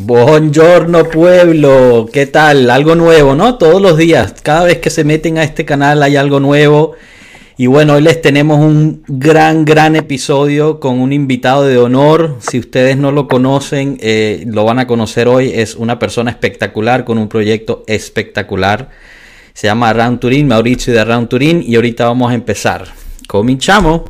Buongiorno pueblo, ¿qué tal? Algo nuevo, ¿no? Todos los días, cada vez que se meten a este canal hay algo nuevo. Y bueno, hoy les tenemos un gran, gran episodio con un invitado de honor. Si ustedes no lo conocen, eh, lo van a conocer hoy. Es una persona espectacular con un proyecto espectacular. Se llama Round Turín, Mauricio de Round Turín. Y ahorita vamos a empezar. Cominchamos.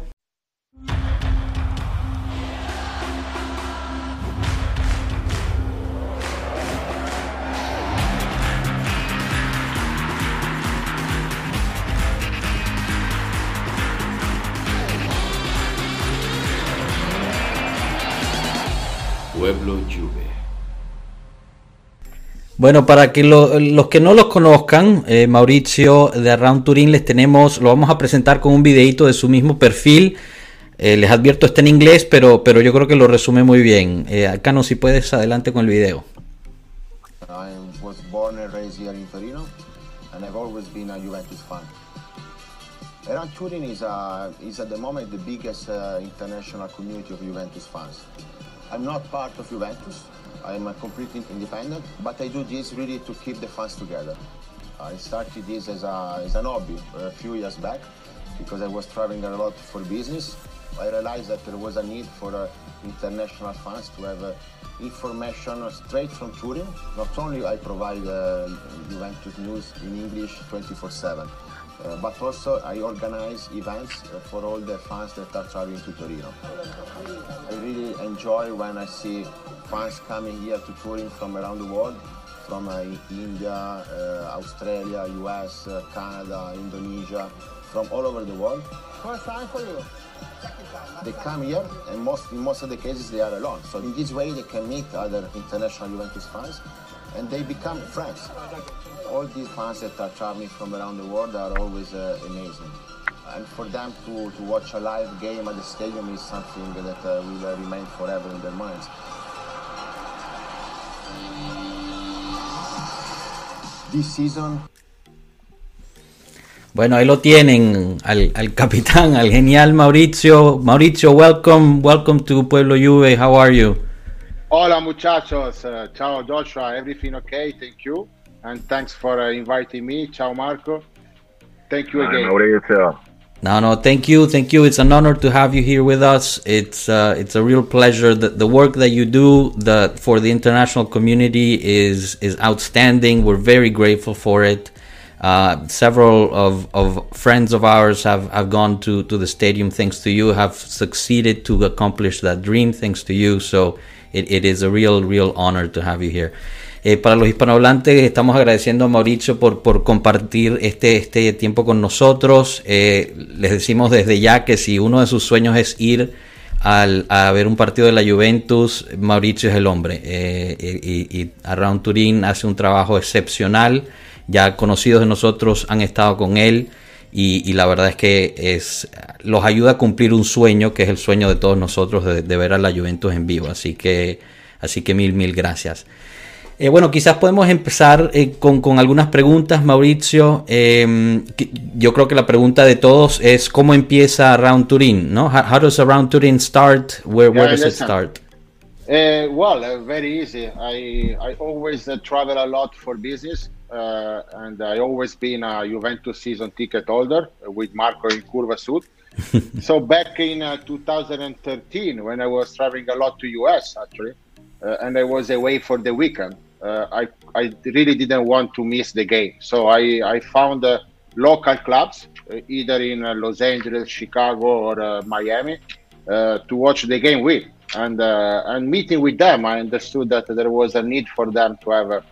Bueno, para que lo- los que no los conozcan, eh, Mauricio de Round Turín les tenemos, lo vamos a presentar con un videito de su mismo perfil. Eh, les advierto, está en inglés, pero, pero yo creo que lo resume muy bien. Eh, acá no si puedes adelante con el video. I was born and raised here in Torino, and I've always been a Juventus fan. Around Turin is, uh, is at the moment the biggest uh, international community of Juventus fans. I'm not part of Juventus. I'm completely independent, but I do this really to keep the fans together. I started this as, a, as an hobby a few years back because I was traveling a lot for business. I realized that there was a need for uh, international fans to have uh, information straight from Turin. Not only I provide uh, Juventus news in English 24/7, uh, but also I organize events uh, for all the fans that are traveling to Torino. I really enjoy when I see fans coming here to Turin from around the world, from uh, India, uh, Australia, US, uh, Canada, Indonesia, from all over the world. First time for you. They come here, and most in most of the cases they are alone. So in this way, they can meet other international Juventus fans, and they become friends. All these fans that are traveling from around the world are always uh, amazing. And for them to, to watch a live game at the stadium is something that uh, will uh, remain forever in their minds. This season, Bueno, ahí lo tienen, al, al capitán, al genial Mauricio. Mauricio, welcome, welcome to Pueblo Juve. How are you? Hola muchachos, uh, ciao Joshua, everything okay? Thank you, and thanks for uh, inviting me. Ciao Marco, thank you Hi, again. Maurizio. No, no, thank you, thank you. It's an honor to have you here with us. It's uh, it's a real pleasure. The, the work that you do the, for the international community is is outstanding. We're very grateful for it. Uh, several of, of friends of ours have, have gone to, to the stadium thanks to you, have succeeded to accomplish that dream thanks to you. So it, it is a real, real honor to have you here. Eh, para los hispanohablantes estamos agradeciendo a Mauricio por, por compartir este, este tiempo con nosotros. Eh, les decimos desde ya que si uno de sus sueños es ir al, a ver un partido de la Juventus, Mauricio es el hombre. Eh, y, y Around Turín hace un trabajo excepcional. Ya conocidos de nosotros han estado con él y, y la verdad es que es, los ayuda a cumplir un sueño que es el sueño de todos nosotros de, de ver a la Juventus en vivo. Así que, así que mil, mil gracias. Eh, bueno, quizás podemos empezar eh, con, con algunas preguntas, Mauricio. Eh, que- yo creo que la pregunta de todos es cómo empieza Round Turin, ¿no? How, how does a Round Turin start? Where, where Yeah, does it listen. start? Uh, well, uh, very easy. I I always uh, travel a lot for business, uh, and I always been a Juventus season ticket holder uh, with Marco in Curva Sud. so back in uh, 2013, when I was traveling a lot to US actually, uh, and I was away for the weekend, uh, I I really didn't want to miss the game. So I I found uh, local clubs uh, either in uh, Los Angeles, Chicago, or uh, Miami uh, to watch the game with. And uh, and meeting with them, I understood that there was a need for them to have a,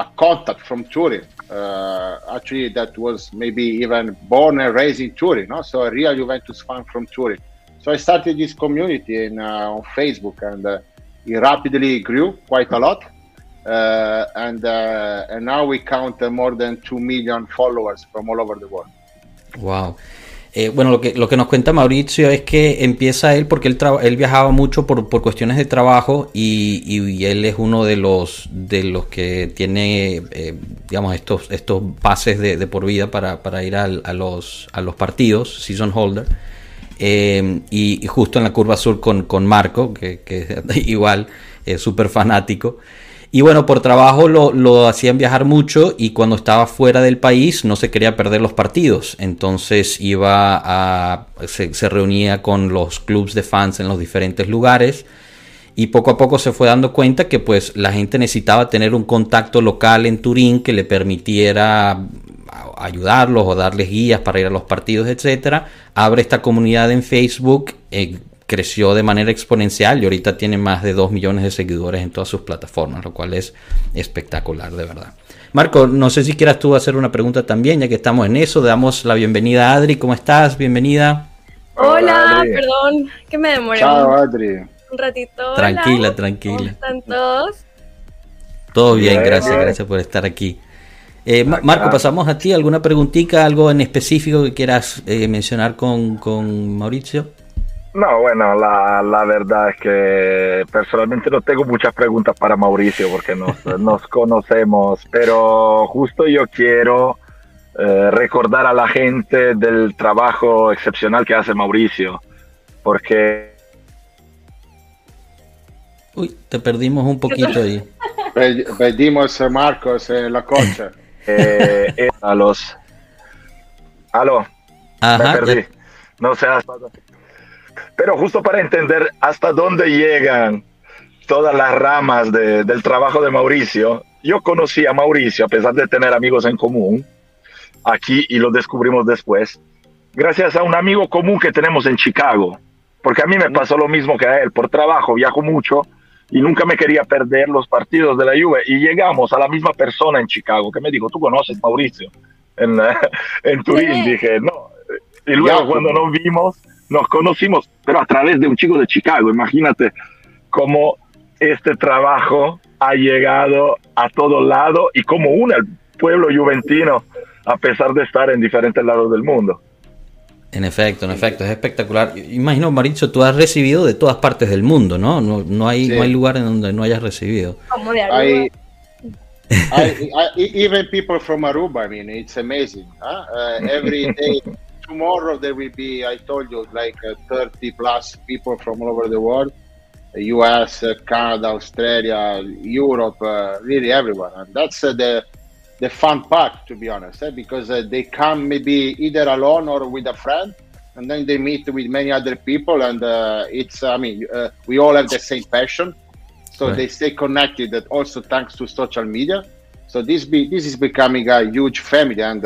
a contact from Turin. Uh, actually, that was maybe even born and raised in Turin, no? so a real Juventus fan from Turin. So I started this community in, uh, on Facebook, and uh, it rapidly grew quite a lot. Uh, and uh, and now we count more than two million followers from all over the world. Wow. Eh, bueno, lo que, lo que nos cuenta Mauricio es que empieza él porque él, él viajaba mucho por, por cuestiones de trabajo y, y- y él es uno de los, de los que tiene, eh, digamos, estos, estos pases de, de por vida para, para ir al- a, los, a los partidos, season holder. eh, y, justo en la curva sur con, con Marco, que, que igual es súper fanático. Y bueno, por trabajo lo, lo, hacían viajar mucho y cuando estaba fuera del país no se quería perder los partidos. Entonces iba a. se, reunía con los clubs de fans en los diferentes lugares. Y poco a poco se fue dando cuenta que pues la gente necesitaba tener un contacto local en Turín que le permitiera ayudarlos o darles guías para ir a los partidos, etcétera. Abre esta comunidad en Facebook, eh, creció de manera exponencial y ahorita tiene más de 2 millones de seguidores en todas sus plataformas, lo cual es espectacular, de verdad. Marco, no sé si quieras tú hacer una pregunta también, ya que estamos en eso. Damos la bienvenida a Adri. ¿Cómo estás? Bienvenida. Hola, perdón, que me demoré. Chao, Adri. Un ratito. Tranquila, tranquila. ¿Cómo están todos? Todo bien, gracias, gracias por estar aquí. Eh, Marco, pasamos a ti. ¿Alguna preguntita, algo en específico que quieras eh, mencionar con, con Mauricio? No, bueno, la, la, verdad es que personalmente no tengo muchas preguntas para Mauricio porque nos, nos conocemos, pero justo yo quiero eh, recordar a la gente del trabajo excepcional que hace Mauricio, porque... Uy, te perdimos un poquito ahí. Perdimos a Marcos en la cocha. Eh, eh, a los... Aló, Ajá, me perdí. No sé. Pero justo para entender hasta dónde llegan todas las ramas de, del trabajo de Mauricio, yo conocí a Mauricio, a pesar de tener amigos en común, aquí y lo descubrimos después, gracias a un amigo común que tenemos en Chicago, porque a mí me pasó lo mismo que a él, por trabajo viajo mucho y nunca me quería perder los partidos de la Juve. Y llegamos a la misma persona en Chicago que me dijo, tú conoces Mauricio en, en Turín, dije, no, y luego cuando nos vimos nos conocimos, pero a través de un chico de Chicago. Imagínate cómo este trabajo ha llegado a todo lado y cómo une al pueblo juventino a pesar de estar en diferentes lados del mundo. En efecto, en efecto, es espectacular. Imagino, Mauricio, tú has recibido de todas partes del mundo, ¿no? No, no, hay, no hay lugar en donde no hayas recibido. Como de I, I, I, even people from Aruba, I mean, it's amazing. Huh? Uh, every day tomorrow there will be, I told you, like uh, 30 plus people from all over the world. US, uh, Canada, Australia, Europe, uh, really everyone. And that's uh, the the fun part, to be honest, eh? because uh, they come maybe either alone or with a friend, and then they meet with many other people, and uh, it's I mean we all have the same passion, so right. they stay connected. That also thanks to social media. So this be this is becoming a huge family, and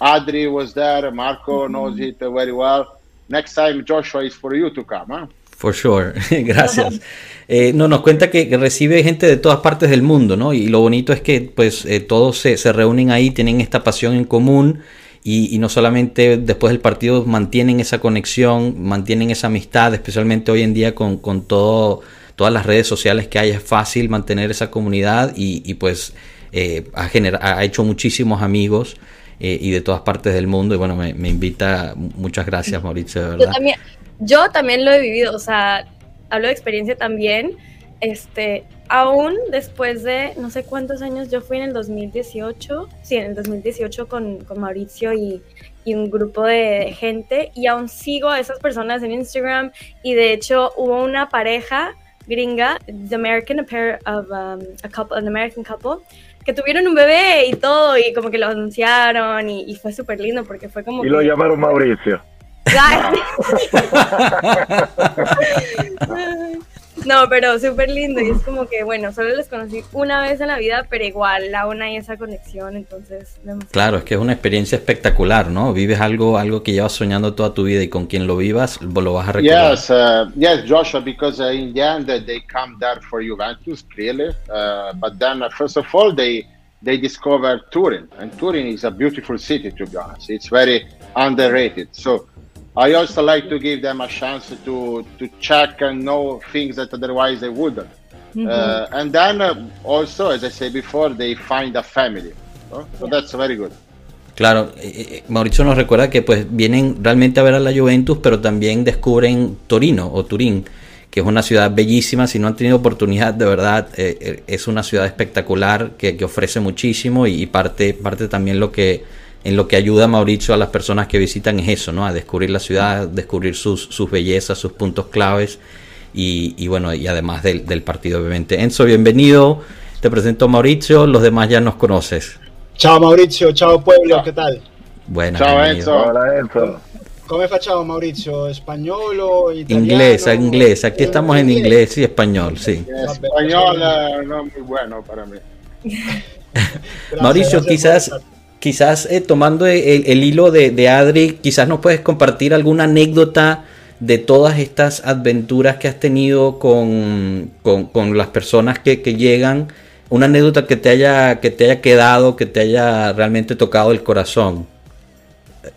Adri was there, Marco mm-hmm. knows it very well. Next time, Joshua, is for you to come. Huh? For sure, gracias. Eh, no, nos cuenta que, recibe gente de todas partes del mundo, ¿no? Y lo bonito es que pues eh, todos se, se, reúnen ahí, tienen esta pasión en común y, y, no solamente después del partido mantienen esa conexión, mantienen esa amistad, especialmente hoy en día con, con todo, todas las redes sociales que hay, es fácil mantener esa comunidad y, y pues eh, ha, ha hecho muchísimos amigos. Eh, y de todas partes del mundo. Y bueno, me, me, invita. Muchas gracias, Mauricio, de verdad. Yo también, yo también lo he vivido, o sea, hablo de experiencia también. Este, aún después de no sé cuántos años, yo fui en el 2018, sí, en el 2018 con, con Mauricio y, y, un grupo de, gente, y aún sigo a esas personas en Instagram. Y de hecho, hubo una pareja gringa, the American, a pair of um, a couple, an American couple, que tuvieron un bebé y todo, y como que lo anunciaron, y, y fue súper lindo porque fue como... Y lo llamaron Mauricio. No, pero súper lindo y es como que, bueno, solo les conocí una vez en la vida, pero igual aún hay esa conexión, entonces... Claro, es que es una experiencia espectacular, ¿no? Vives algo algo que llevas soñando toda tu vida y con quien lo vivas lo vas a recordar. Yes, uh, yes, Joshua, because uh, in the end uh, they come there for Juventus, clearly, uh, but then uh, first of all they they discover Turin, and Turin is a beautiful city, to be honest. It's very underrated, so... I also like to give them a chance to to check and know things that otherwise they wouldn't. Mm-hmm. Uh, and then uh, also, as I said before, they find a family. So yeah. that's very good. Claro, eh, eh, Mauricio nos recuerda que pues vienen realmente a ver a la Juventus, pero también descubren Torino o Turín, que es una ciudad bellísima. Si no han tenido oportunidad, de verdad, eh, eh es una ciudad espectacular que, que ofrece muchísimo y, y, parte, parte también lo que en lo que ayuda a Mauricio a las personas que visitan es eso, ¿no? A descubrir la ciudad, descubrir sus, sus bellezas, sus puntos claves y, bueno, y además del, del, partido, obviamente. Enzo, bienvenido. Te presento a Mauricio, los demás ya nos conoces. Chao Mauricio, chao pueblo, ¿qué tal? Buenas, Ciao Enzo. Hola Enzo. Come facciamo Maurizio? ¿Español o italiano? Inglés, inglés. Aquí estamos en inglés y español, sí. Español eh, no muy bueno para mí. Gracias, Mauricio, gracias quizás. Quizás eh, tomando el, el hilo de, de Adri, quizás nos puedes compartir alguna anécdota de todas estas aventuras que has tenido con, con, con las personas que, que llegan, una anécdota que te haya que te haya quedado, que te haya realmente tocado el corazón.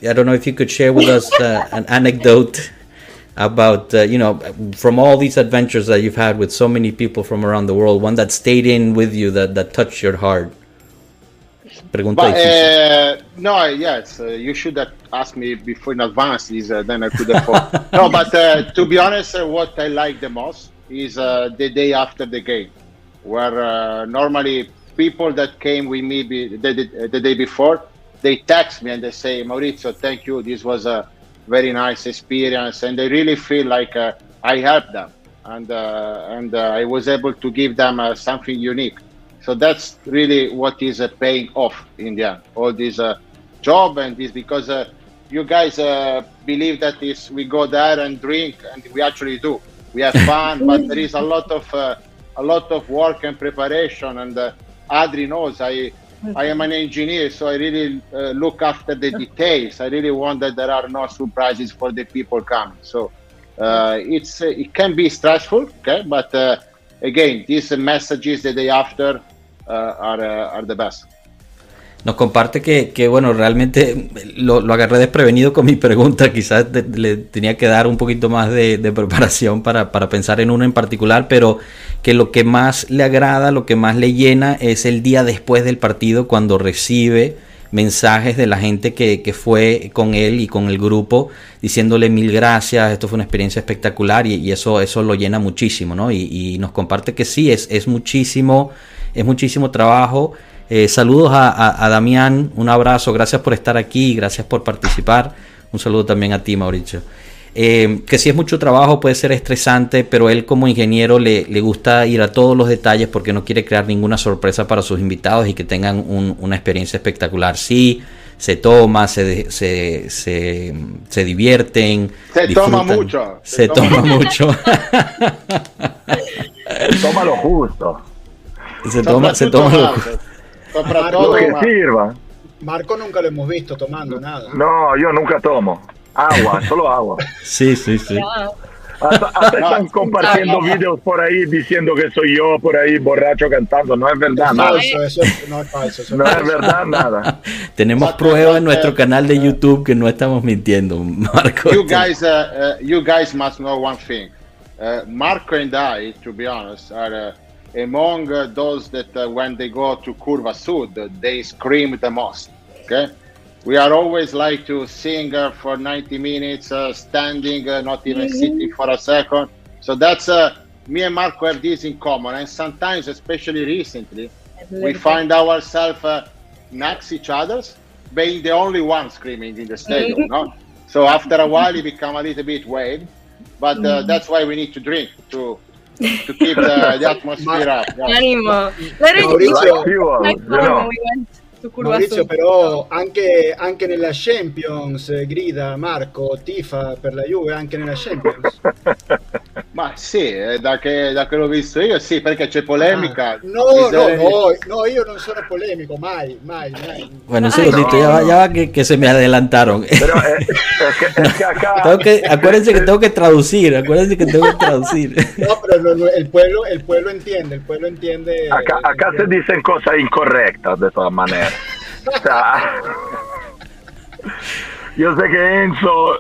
I don't know if you could share with us uh, an anecdote about uh, you know from all these adventures that you've had with so many people from around the world, one that stayed in with you that that touched your heart. Pregunta But, uh, no, yes, uh, you should have asked me before in advance. Is uh, then I could have. no, but uh, to be honest, uh, what I like the most is uh, the day after the game, where uh, normally people that came with me be, the, the, the day before, they text me and they say, Maurizio, thank you. This was a very nice experience, and they really feel like uh, I helped them, and uh, and uh, I was able to give them uh, something unique. So that's really what is uh, paying off in the end. All this uh, job and this because uh, you guys uh, believe that is we go there and drink and we actually do. We have fun, but there is a lot of uh, a lot of work and preparation. And uh, Adri knows I I am an engineer, so I really uh, look after the details. I really want that there are no surprises for the people coming. So uh, it's uh, it can be stressful, okay, but uh, again, these messages the day after uh, are. Nos comparte que, que, bueno, realmente lo, lo agarré desprevenido con mi pregunta, quizás le tenía que dar un poquito más de, de preparación para, para pensar en uno en particular, pero que lo que más le agrada, lo que más le llena es el día después del partido cuando recibe mensajes de la gente que, que fue con él y con el grupo diciéndole mil gracias, esto fue una experiencia espectacular y, y eso, eso lo llena muchísimo, ¿no? Y, y nos comparte que sí, es, es muchísimo, es muchísimo trabajo. Eh, saludos a, a- a Damián, un abrazo, gracias por estar aquí, gracias por participar. Un saludo también a ti, Mauricio. Eh, que si es mucho trabajo, puede ser estresante, pero él como ingeniero le, le gusta ir a todos los detalles porque no quiere crear ninguna sorpresa para sus invitados y que tengan un- una experiencia espectacular. Sí, se toma, se, se, se, se divierten. Se toma mucho, Se, se toma, toma mucho. Toma lo justo. Se toma, se toma lo- Marco. Soprattutto Lo que sirva. Marco nunca lo hemos visto tomando nada. No, yo nunca tomo. Agua, solo agua. Sí, sí, sí. Hasta, hasta No, están compartiendo no. videos por ahí diciendo que soy yo por ahí borracho cantando. No es verdad Es nada. falso, eso es- no es falso. Eso No es es falso. verdad nada. Tenemos pruebas en nuestro canal de YouTube que no estamos mintiendo, Marco. you guys, uh, uh, you guys must know one thing. Uh, Marco and I, to be honest, are uh, among uh, those that uh, when they go to Curva Sud, they scream the most. Okay, we are always like to sing uh, for 90 minutes, uh, standing, uh, not even sitting for a second. So that's uh, me and Marco have this in common, and sometimes, especially recently, we find ourselves uh, next each other's, being the only one screaming in the stadium. no? So after a while, it become a little bit weird, but uh, that's why we need to drink to to keep the, the atmosphere up. yeah. Ánimo. Let it Mauricio, Like you, like you know. we went to Curva Maurizio, però anche, anche nella Champions eh, grida Marco, tifa per la Juve anche nella Champions. Ma sì, eh, da che, da che l'ho visto io, sì, perché c'è polemica. Ah, no, no, no, no, io non sono polemico, mai, mai, mai. Bueno, un Ay, segundito, no, ya va, ya va que, que se me adelantaron. Pero eh, es, que, es que acá. Tengo que, acuérdense que tengo que traducir, acuérdense que tengo que traducir. No, pero lo- lo- el pueblo, el pueblo entiende, el pueblo entiende. Acá, acá se entiende. dicen cosas incorrectas de todas maneras. Yo sé que Enzo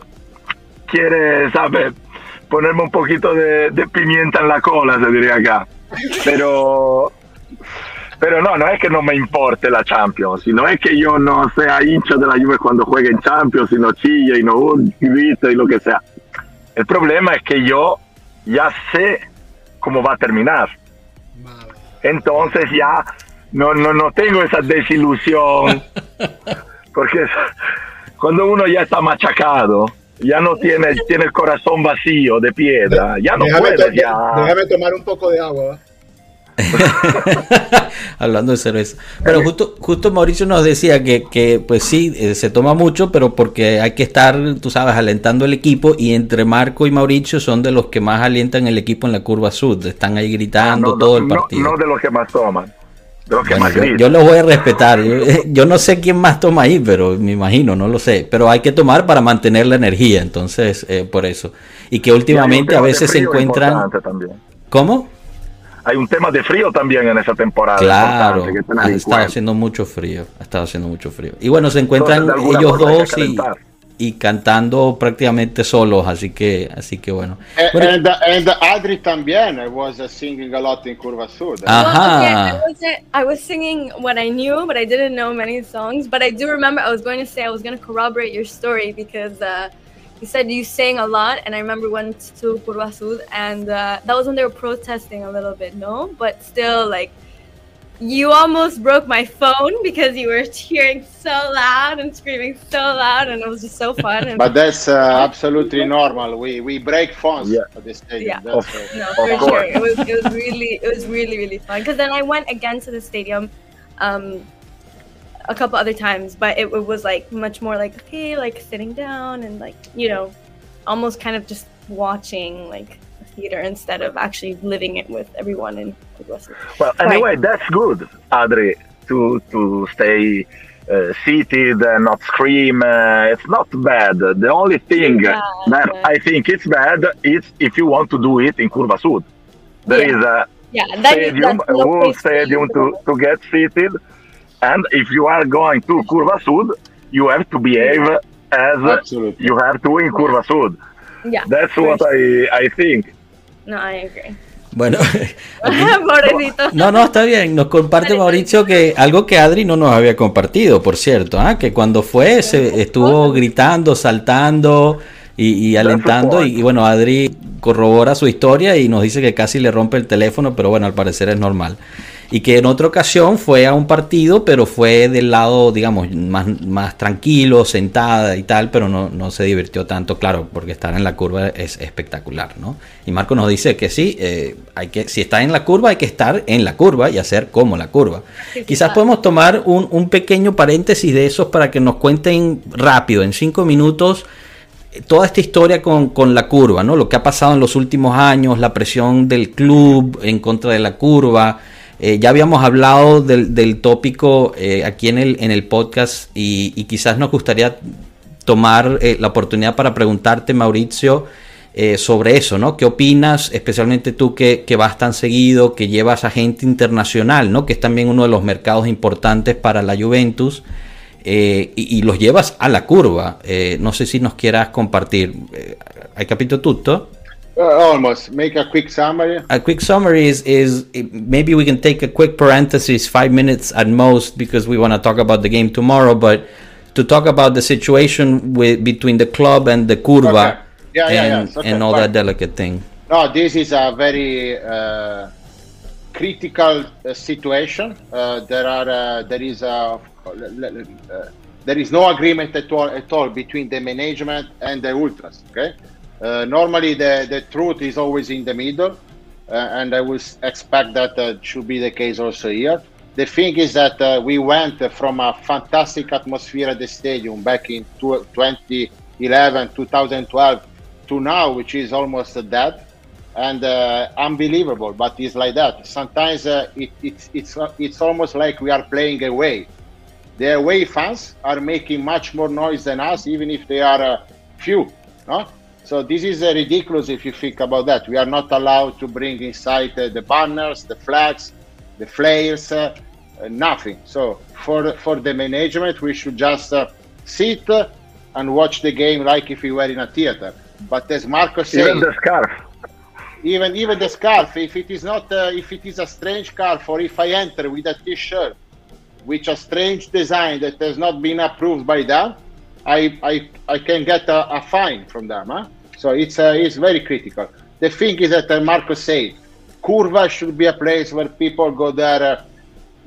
quiere, ¿sabes? Ponerme un poquito de, de pimienta en la cola, se diría acá. Pero, pero no, no es que no me importe la Champions, sino es que yo no sea hincha de la Juve cuando juegue en Champions y no chilla y no grita y lo que sea. El problema es que yo ya sé cómo va a terminar. Entonces ya no, no, no tengo esa desilusión Porque cuando uno ya está machacado, ya no tiene, tiene el corazón vacío de piedra, ya no puede ya. Déjame tomar un poco de agua. Hablando de cerveza. Pero justo, justo Mauricio nos decía que, que pues sí, eh, se toma mucho, pero porque hay que estar, tú sabes, alentando el equipo y entre Marco y Mauricio son de los que más alientan el equipo en la curva sur, están ahí gritando ah, todo el partido. No, de los que más toman. Yo, los voy a respetar. Yo, no sé quién más toma ahí, pero me imagino, no lo sé. Pero hay que tomar para mantener la energía, entonces, eh, por eso. Y que últimamente a veces se encuentran... ¿Cómo? hay un tema de frío también en esa temporada. Claro, ha estado haciendo mucho frío, ha estado haciendo mucho frío. Y bueno, se encuentran ellos dos y, cantando prácticamente solos, así que, así que bueno. And, bueno. and, and Adri también I was uh, singing a lot in Curva Sud. Ajá. Well, yeah, I, was, I was singing what I knew, but I didn't know many songs. But I do remember I was going to say I was going to corroborate your story because. Uh, you said you sang a lot, and I remember went to Curva Sud, and uh, that was when they were protesting a little bit, no? But still, like, you almost broke my phone because you were cheering so loud and screaming so loud, and it was just so fun. But that's uh, absolutely normal. We we break phones yeah. at this stadium. Yeah, of, no, for sure. It was it was really it was really really fun because then I went again to the stadium. Um, a couple other times, but it, it, was like much more like okay, like sitting down and like you know, almost kind of just watching like a theater instead of actually living it with everyone in the Well, anyway, right. that's good, Adri, to to stay. Uh, seated and not scream. Uh, it's not bad. The only thing yeah, that yeah. I think it's bad is if you want to do it in Curva Sud. There yeah. is a yeah, stadium, a whole stadium to, to get seated and if you are going to Curva Sud, you have to behave as Absolutely. you have to in Curva Sud. Yeah, That's what I, I think. No, I agree. Bueno, no, no, está bien. Nos comparte Mauricio que algo que Adri no nos había compartido, por cierto, ¿ah? que cuando fue se estuvo gritando, saltando y, y alentando y, y, bueno, Adri corrobora su historia y nos dice que casi le rompe el teléfono, pero bueno, al parecer es normal y que en otra ocasión fue a un partido, pero fue del lado, digamos, más, más tranquilo, sentada y tal, pero no, no se divirtió tanto, claro, porque estar en la curva es espectacular, ¿no? Y Marco nos dice que sí, eh, hay que, si está en la curva, hay que estar en la curva y hacer como la curva. Quizás podemos tomar un, un pequeño paréntesis de esos para que nos cuenten rápido, en cinco minutos, toda esta historia con, con, la curva, ¿no? Lo que ha pasado en los últimos años, la presión del club en contra de la curva, eh, ya habíamos hablado del, tópico eh, aquí en el, en el podcast y, quizás nos gustaría tomar eh, la oportunidad para preguntarte, Mauricio, sobre eso, ¿no? ¿Qué opinas, especialmente tú que, vas tan seguido, que llevas a gente internacional, ¿no? Que es también uno de los mercados importantes para la Juventus. y, los llevas a la curva. no sé si nos quieras compartir. ¿Hay capítulo tutto? Uh, almost make a quick summary. A quick summary is is maybe we can take a quick parenthesis, five minutes at most, because we want to talk about the game tomorrow. But to talk about the situation with between the club and the curva, okay. yeah, and, yeah, yeah. Okay, and all that delicate thing. No, this is a very uh, critical uh, situation. Uh, there are uh, there is a uh, there is no agreement at all at all between the management and the ultras. Okay uh, normally, the, the truth is always in the middle, uh, and I would expect that uh, should be the case also here. The thing is that uh, we went from a fantastic atmosphere at the stadium back in 2011, 2012 to now, which is almost dead and uh, unbelievable. But it's like that. Sometimes uh, it, it, it's it's almost like we are playing away. The away fans are making much more noise than us, even if they are few. No? So this is uh, ridiculous if you think about that. We are not allowed to bring inside uh, the banners, the flags, the flares, uh, uh nothing. So for for the management, we should just uh, sit and watch the game like if we were in a theater. But as Marco said, even the scarf, even even the scarf, if it is not uh, if it is a strange scarf, or if I enter with a T-shirt, which a strange design that has not been approved by them I, I, I can get a, a fine from them. Huh? So it's, uh, it's very critical. The thing is that uh, Marco said, Curva should be a place where people go there uh,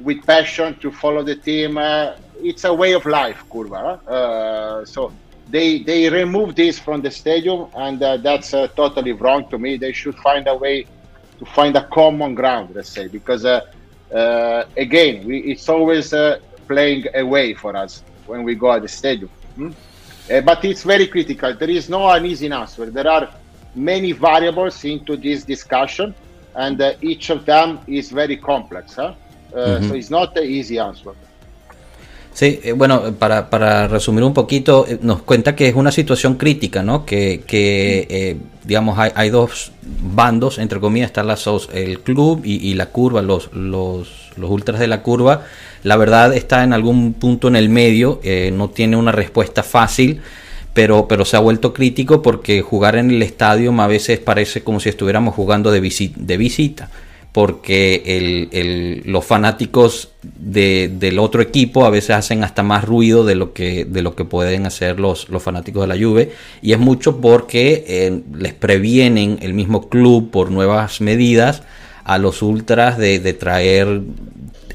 with passion to follow the team, uh, it's a way of life, Curva. Uh, so they they remove this from the stadium, and uh, that's totally wrong to me. They should find a way to find a common ground, let's say, because again, we, it's always playing away for us when we go at the stadium. Hmm? but it's very critical. There is no an easy answer. There are many variables into this discussion, and each of them is very complex. Huh? Mm-hmm. So it's not an easy answer. Sí, eh, bueno, para, para, resumir un poquito, eh, nos cuenta que es una situación crítica, ¿no? Que, que eh, digamos, hay, hay, dos bandos, entre comillas, está la, el club y, la curva, los, los, los, ultras de la curva. La verdad está en algún punto en el medio, no tiene una respuesta fácil, pero, pero se ha vuelto crítico porque jugar en el estadio a veces parece como si estuviéramos jugando de, de visita porque el, los fanáticos del otro equipo a veces hacen hasta más ruido de lo que, de lo que pueden hacer los, los fanáticos de la Juve y es mucho porque eh, les previenen el mismo club por nuevas medidas a los ultras de, de traer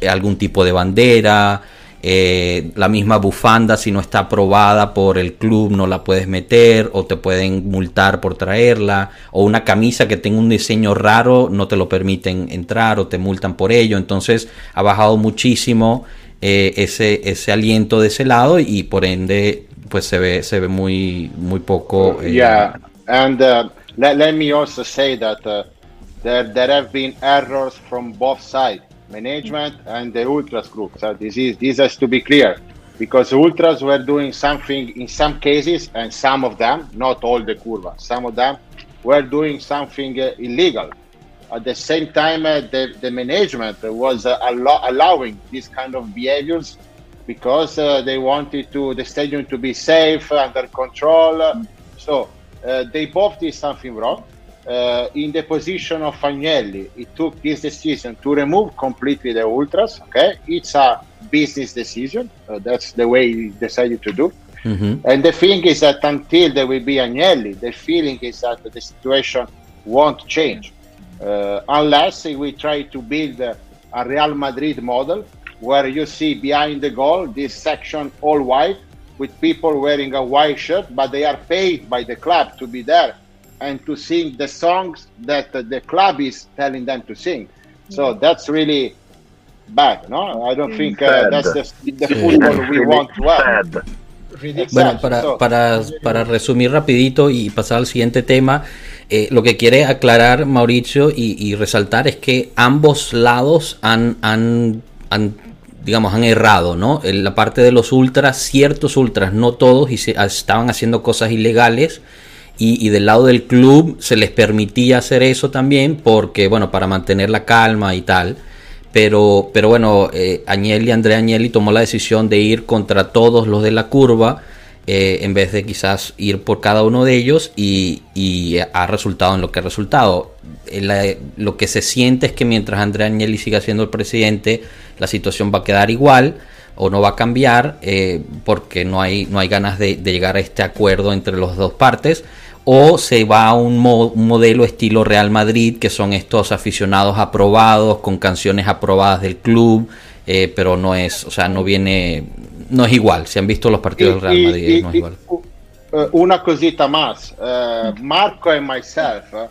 algún tipo de bandera, eh, la misma bufanda, si no está aprobada por el club, no la puedes meter o te pueden multar por traerla. O una camisa que tenga un diseño raro, no te lo permiten entrar o te multan por ello. Entonces ha bajado muchísimo eh, ese, ese aliento de ese lado y por ende pues se ve, se ve muy, muy poco. Eh, yeah, and uh, let, let, me also say that uh, there have been errors from both sides. Management and the ultras group. So this is this has to be clear because ultras were doing something in some cases, and some of them, not all the curva, some of them were doing something uh, illegal. At the same time, uh, the, the management was uh, allo- allowing these kind of behaviors because uh, they wanted to the stadium to be safe, under control. So uh, they both did something wrong uh, in the position of Agnelli, he took this decision to remove completely the ultras. Okay, it's a business decision. Uh, that's the way he decided to do. Mm-hmm. And the thing is that until there will be Agnelli, the feeling is that the situation won't change uh, unless we try to build a, a Real Madrid model where you see behind the goal this section all white with people wearing a white shirt, but they are paid by the club to be there and to sing the songs that the club is telling them to sing. So that's really bad, no? I don't think uh, that's the, the football we want to have. Bueno, para, para, para, resumir rapidito y pasar al siguiente tema, eh, lo que quiere aclarar Mauricio y, y, resaltar es que ambos lados han, han, han, digamos, han errado, ¿no? En la parte de los ultras, ciertos ultras, no todos, y se, estaban haciendo cosas ilegales y, del lado del club se les permitía hacer eso también porque, bueno, para mantener la calma y tal. Pero, pero bueno, eh, Agnelli, Andrea Agnelli tomó la decisión de ir contra todos los de la curva eh, en vez de quizás ir por cada uno de ellos y, ha resultado en lo que ha resultado. Eh, lo que se siente es que mientras Andrea Agnelli siga siendo el presidente, la situación va a quedar igual o no va a cambiar eh, porque no hay, no hay ganas de, de, llegar a este acuerdo entre las dos partes o se va a un, modelo estilo Real Madrid, que son estos aficionados aprobados, con canciones aprobadas del club, eh, pero no es, o sea, no viene, no es igual. Si han visto los partidos del Real Madrid, y, no es igual. Uh, una cosita más. Uh, Marco and myself, uh,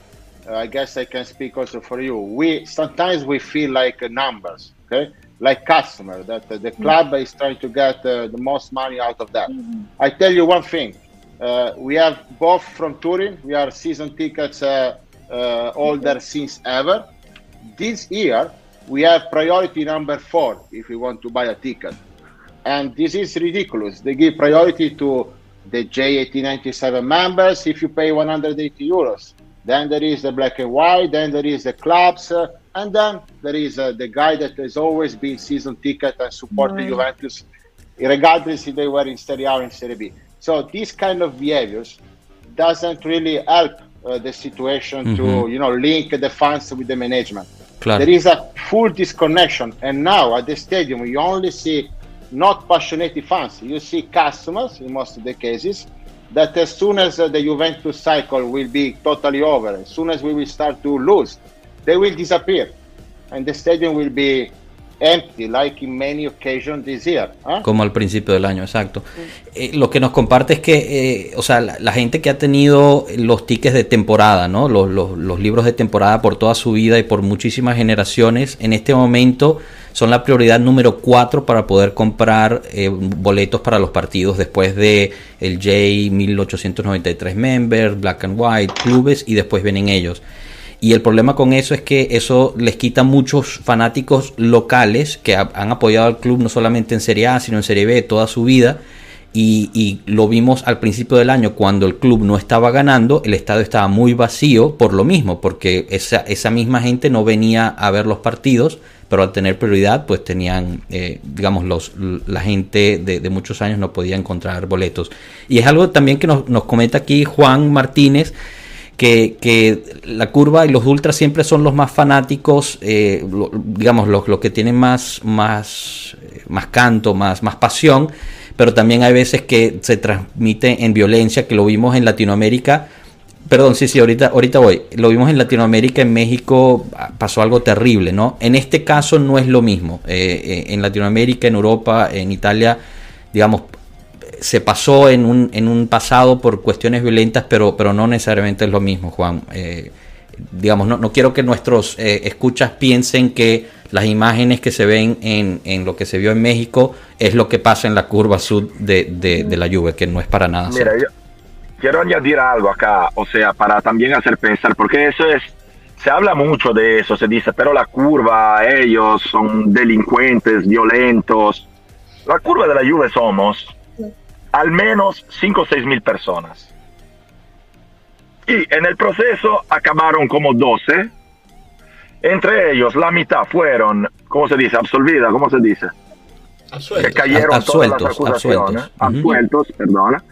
I guess I can speak also for you. We sometimes we feel like numbers, okay? Like customer that the club is trying to get the most money out of that. I tell you one thing. Uh, we have both from Turin. We are season tickets uh, uh, holder since ever. This year, we have priority number four if we want to buy a ticket. And this is ridiculous. They give priority to the J1897 members if you pay 180 euros. Then there is the black and white, then there is the clubs, uh, and then there is uh, the guy that has always been season ticket and support the Juventus, regardless if they were in Serie A or in Serie B. So these kind of behaviors doesn't really help uh, the situation mm-hmm. to you know link the fans with the management. Claro. There is a full disconnection, and now at the stadium you only see not passionate fans. You see customers in most of the cases that as soon as uh, the Juventus cycle will be totally over, as soon as we will start to lose, they will disappear, and the stadium will be empty, like in many occasions this year. Como al principio del año, exacto. Eh, lo que nos comparte es que, eh, o sea, la, gente que ha tenido los tickets de temporada, ¿no? Los, los, libros de temporada por toda su vida y por muchísimas generaciones, en este momento son la prioridad número 4 para poder comprar eh, boletos para los partidos después de el J 1893 Members, Black and White, clubes y después vienen ellos. Y el problema con eso es que eso les quita muchos fanáticos locales que han apoyado al club no solamente en Serie A, sino en Serie B toda su vida. Y, lo vimos al principio del año cuando el club no estaba ganando, el estadio estaba muy vacío por lo mismo, porque esa, esa misma gente no venía a ver los partidos, pero al tener prioridad, pues tenían, eh, digamos, los, la gente de, muchos años no podía encontrar boletos. Y es algo también que nos, nos comenta aquí Juan Martínez, que, la curva y los ultras siempre son los más fanáticos, eh, digamos, los, que tienen más, más, eh, más canto, más, más pasión, pero también hay veces que se transmite en violencia, que lo vimos en Latinoamérica. Perdón, sí, sí, ahorita, ahorita voy. Lo vimos en Latinoamérica, en México ah, pasó algo terrible, ¿no? En este caso no es lo mismo. Eh, en Latinoamérica, en Europa, en Italia, digamos, se pasó en un, en un pasado por cuestiones violentas, pero, pero no necesariamente es lo mismo, Juan. Eh, digamos, no, no, quiero que nuestros eh, escuchas piensen que las imágenes que se ven en, en, lo que se vio en México es lo que pasa en la curva sur de, de, la lluvia, que no es para nada. Mira, yo quiero añadir algo acá, o sea, para también hacer pensar, porque eso es, se habla mucho de eso, se dice, pero la curva, ellos son delincuentes, violentos. La curva de la lluvia somos al menos 5 o 6 mil personas. Y en el proceso acabaron como 12. Entre ellos, la mitad fueron, ¿cómo se dice? Absolvida, ¿cómo se dice? Absueltos. Que cayeron absueltos, todas las acusaciones. Absueltos, perdona.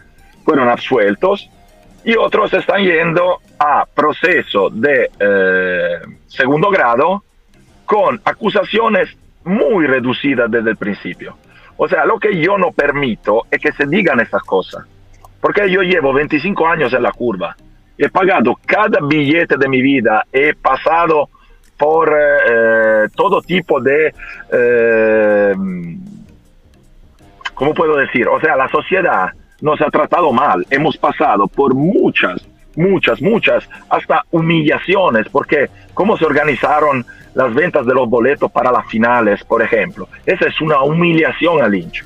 Fueron absueltos. Y otros están yendo a proceso de eh, segundo grado con acusaciones muy reducidas desde el principio. O sea, lo que yo no permito es que se digan estas cosas. Porque yo llevo 25 años en la curva. He pagado cada billete de mi vida. He pasado por eh, todo tipo de... Eh, ¿Cómo puedo decir? O sea, la sociedad nos ha tratado mal. Hemos pasado por muchas, muchas, muchas, hasta humillaciones. Porque cómo se organizaron las ventas de los boletos para las finales, por ejemplo. Esa es una humillación al hincha.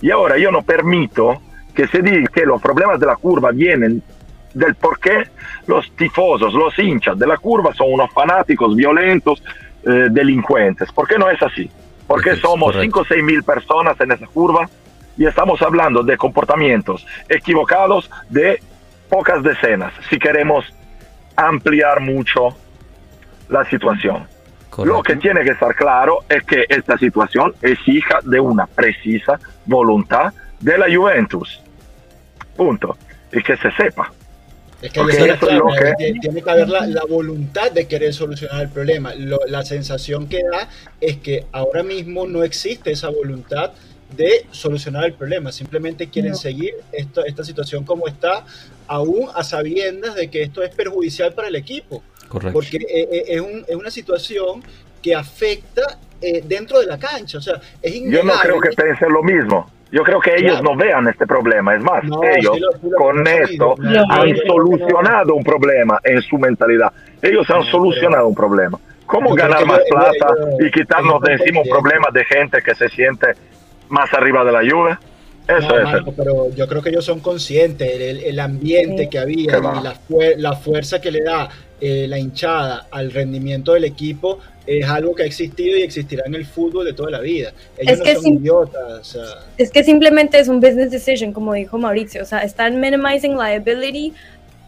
Y ahora yo no permito que se diga que los problemas de la curva vienen del por qué los tifosos, los hinchas de la curva son unos fanáticos violentos, eh, delincuentes. ¿Por qué no es así? Porque somos 5 o 6 mil personas en esa curva y estamos hablando de comportamientos equivocados de pocas decenas, si queremos ampliar mucho la situación. Lo que tiene que estar claro es que esta situación es hija de una precisa voluntad de la Juventus. Punto. Y que se sepa. Es que, tiene que haber la, voluntad de querer solucionar el problema. la sensación que da es que ahora mismo no existe esa voluntad de solucionar el problema. Simplemente quieren seguir esta, esta situación como está, aún a sabiendas de que esto es perjudicial para el equipo. Porque eh, eh, es, un, es, una situación que afecta eh, dentro de la cancha. O sea, es Yo no creo que piensen lo mismo. Yo creo que ellos no vean este problema. Es más, ellos con esto han solucionado un problema en su mentalidad. Ellos han solucionado un problema. ¿Cómo ganar más plata y quitarnos de encima un problema de gente que se siente más arriba de la lluvia? Eso es. pero yo creo que ellos son conscientes, el, el ambiente que había y la, la, fuerza que le da eh, la hinchada al rendimiento del equipo es algo que ha existido y existirá en el fútbol de toda la vida. Ellos es no son idiotas. Es que simplemente es un business decision, como dijo Mauricio. O sea, están minimizing liability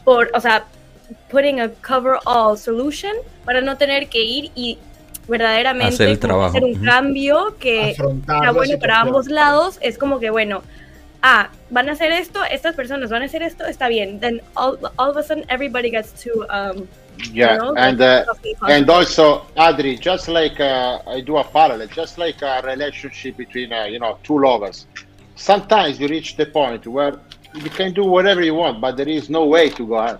por, o sea, putting a cover all solution para no tener que ir y verdaderamente hacer, el trabajo. hacer un cambio que sea bueno para ambos lados. Es como que, bueno, ah, van a hacer esto, estas personas van a hacer esto, está bien. Then all, all of a sudden everybody gets to um, yeah, you know, and uh, and also Adri, just like uh, I do a parallel, just like a relationship between uh, you know two lovers. Sometimes you reach the point where you can do whatever you want, but there is no way to go on.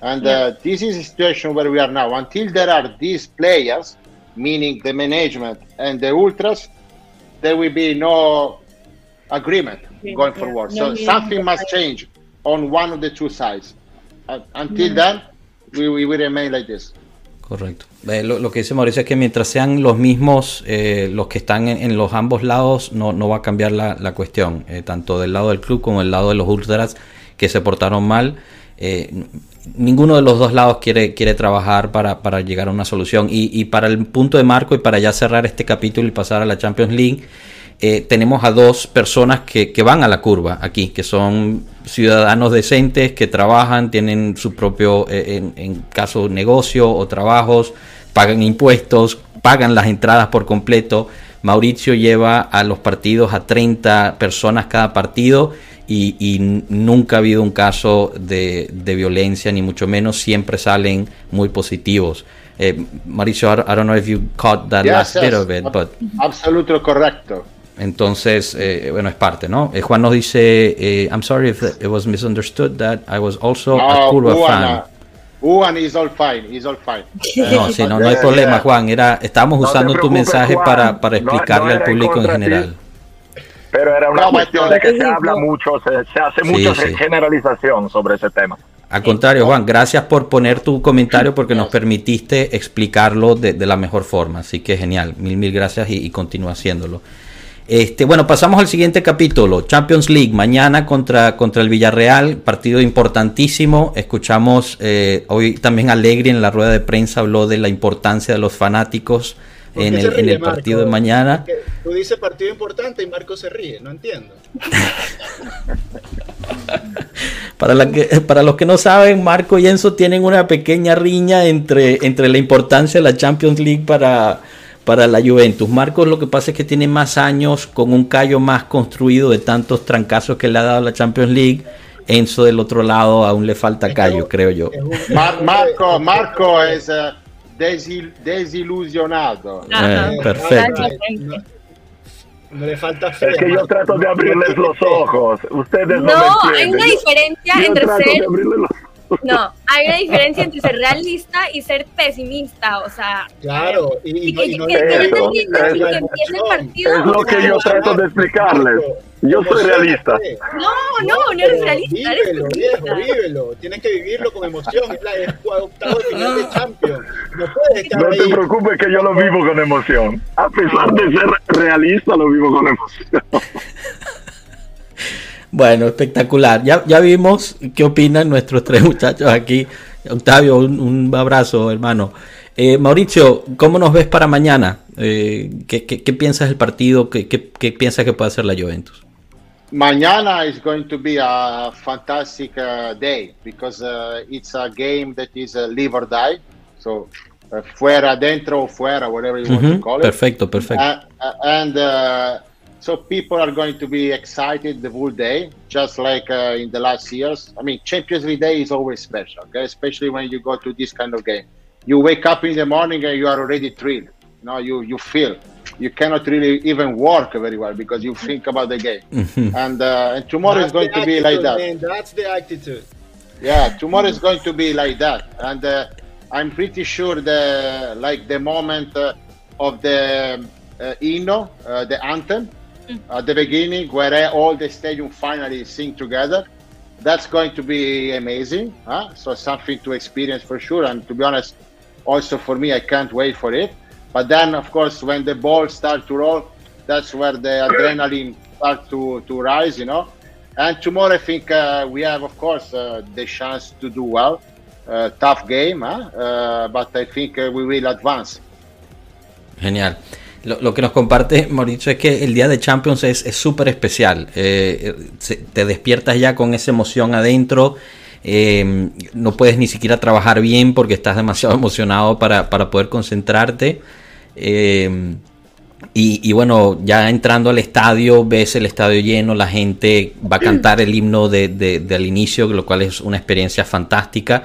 And uh, yeah. this is a situation where we are now. Until there are these players meaning the management and the ultras, there will be no agreement going forward. so something must change on one of the two sides. Uh, until then, we, we will remain like this. Correcto. Eh, lo, que dice Mauricio es que mientras sean los mismos eh, los que están en, los ambos lados, no, no va a cambiar la, la cuestión, eh, tanto del lado del club como del lado de los ultras que se portaron mal. Ninguno de los dos lados quiere, quiere trabajar para, para llegar a una solución. Y, y, para el punto de marco y para ya cerrar este capítulo y pasar a la Champions League, eh, tenemos a dos personas que, van a la curva aquí, que son ciudadanos decentes, que trabajan, tienen su propio, eh, en, caso, negocio o trabajos, pagan impuestos, pagan las entradas por completo. Mauricio lleva a los partidos a 30 personas cada partido y, nunca ha habido un caso de, violencia, ni mucho menos, siempre salen muy positivos. Eh, Mauricio, I, don't know if you caught that last bit of it, but... Absolutely correcto. Entonces, eh, bueno, es parte, ¿no? Eh, Juan nos dice, eh, I'm sorry if it was misunderstood that I was also a Curva fan. Juan is all fine, is all fine. No, sí, no, no hay problema, Juan. Era, estábamos usando tu mensaje para, para explicarle al público en general. Pero era una cuestión de que se habla mucho, se, hace mucha generalización sobre ese tema. Al contrario, Juan, gracias por poner tu comentario porque nos permitiste explicarlo de, de la mejor forma. Así que genial, mil, mil gracias y, y continúa haciéndolo. Este, bueno, pasamos al siguiente capítulo. Champions League, mañana contra, contra el Villarreal, partido importantísimo. Escuchamos eh, hoy también Alegri en la rueda de prensa habló de la importancia de los fanáticos en el, en el, partido de mañana. Tú dices partido importante y Marco se ríe, no entiendo. para, la que, para los que no saben, Marco y Enzo tienen una pequeña riña entre, entre la importancia de la Champions League para para la Juventus. Marcos lo que pasa es que tiene más años con un callo más construido de tantos trancazos que le ha dado la Champions League. Enzo del otro lado aún le falta callo, creo yo. Marco, Marco es uh, desilusionado. Eh, perfecto. No, le falta fe. Es que yo trato de abrirles los ojos. Ustedes no, no me hay una diferencia entre ser no, hay una diferencia entre ser realista y ser pesimista, o sea. Claro, y, y, que, no que, que, el partido. Es lo que yo trato de explicarles. Yo soy realista. No, no, no eres realista. Vívelo, viejo, vívelo. Tienes que vivirlo con emoción. Es la es octavo final de Champions. No puedes estar No te preocupes que yo lo vivo con emoción. A pesar de ser realista, lo vivo con emoción. Bueno, espectacular. Ya, ya vimos qué opinan nuestros tres muchachos aquí. Octavio, un, abrazo, hermano. Eh, Mauricio, ¿cómo nos ves para mañana? Eh, ¿qué, qué, piensas del partido? ¿Qué, ¿Qué, qué, piensas que puede hacer la Juventus? Mañana is going to be a fantastic uh, day because uh, it's a game that is a live or die. So, uh, fuera, dentro o fuera, whatever you want to call it. Perfecto, perfecto. and So people are going to be excited the whole day, just like uh, in the last years. I mean, Champions League Day is always special, okay? Especially when you go to this kind of game. You wake up in the morning and you are already thrilled. You know, you you feel you cannot really even work very well because you think about the game. Mm-hmm. and, uh, and tomorrow That's is going to be like that. Man. That's the attitude. Yeah, tomorrow is going to be like that, and uh, I'm pretty sure the like the moment uh, of the uh, Ino, uh, the anthem at the beginning where all the stadium finally sing together. That's going to be amazing. Huh? So something to experience for sure. And to be honest, also for me, I can't wait for it. But then, of course, when the ball starts to roll, that's where the adrenaline starts to, to rise, you know. And tomorrow, I think uh, we have, of course, uh, the chance to do well. Uh, tough game, huh? Uh, but I think uh, we will advance. Genial. Lo, que nos comparte Mauricio es que el día de Champions es súper especial. Eh, te despiertas ya con esa emoción adentro. Eh, no puedes ni siquiera trabajar bien porque estás demasiado emocionado para, poder concentrarte. Eh, y, bueno, ya entrando al estadio, ves el estadio lleno, la gente va a cantar el himno de, del inicio, lo cual es una experiencia fantástica.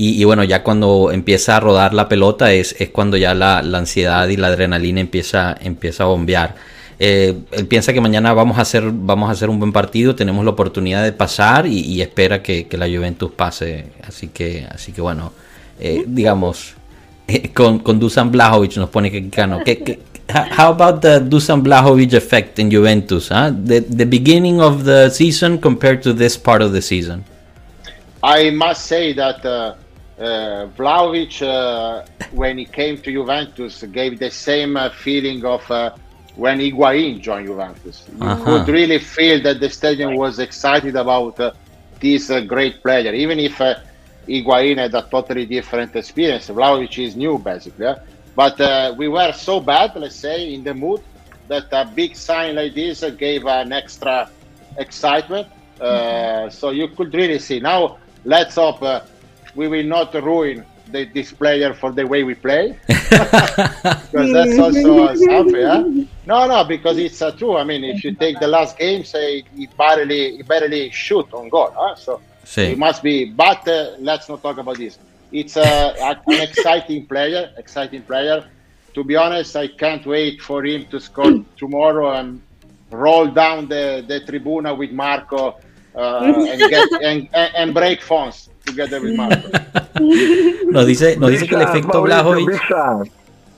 Y, bueno, ya cuando empieza a rodar la pelota es, es cuando ya la, ansiedad y la adrenalina empieza, empieza a bombear. Eh, él piensa que mañana vamos a, hacer, vamos a hacer un buen partido, tenemos la oportunidad de pasar y, espera que, la Juventus pase. Así que, así que bueno, eh, digamos, eh, con, con Dusan Blajovic, nos pone que Cano. ¿Qué, how about the Dusan Blajovic effect in Juventus? Huh? The, the beginning of the season compared to this part of the season? I must say that uh, uh, Vlaovic, uh, when he came to Juventus, gave the same uh, feeling of uh, when Higuain joined Juventus. You uh-huh. could really feel that the stadium was excited about uh, this uh, great player, even if uh, Higuain had a totally different experience. Vlaovic is new, basically. Yeah? But we were so bad, let's say, in the mood that a big sign like this gave an extra excitement. Mm-hmm. So you could really see. Now, let's hope we will not ruin the, this player for the way we play because that's also. Huh? No, no, because it's uh, true. I mean, if you take the last game, say he barely he barely shoot on goal. Huh? So sí. it must be. But uh, let's not talk about this. It's uh, an exciting player, exciting player. To be honest, I can't wait for him to score tomorrow and roll down the, the tribuna with Marco uh, and, get, and, and break phones. nos dice, nos dice que el efecto Blajovic.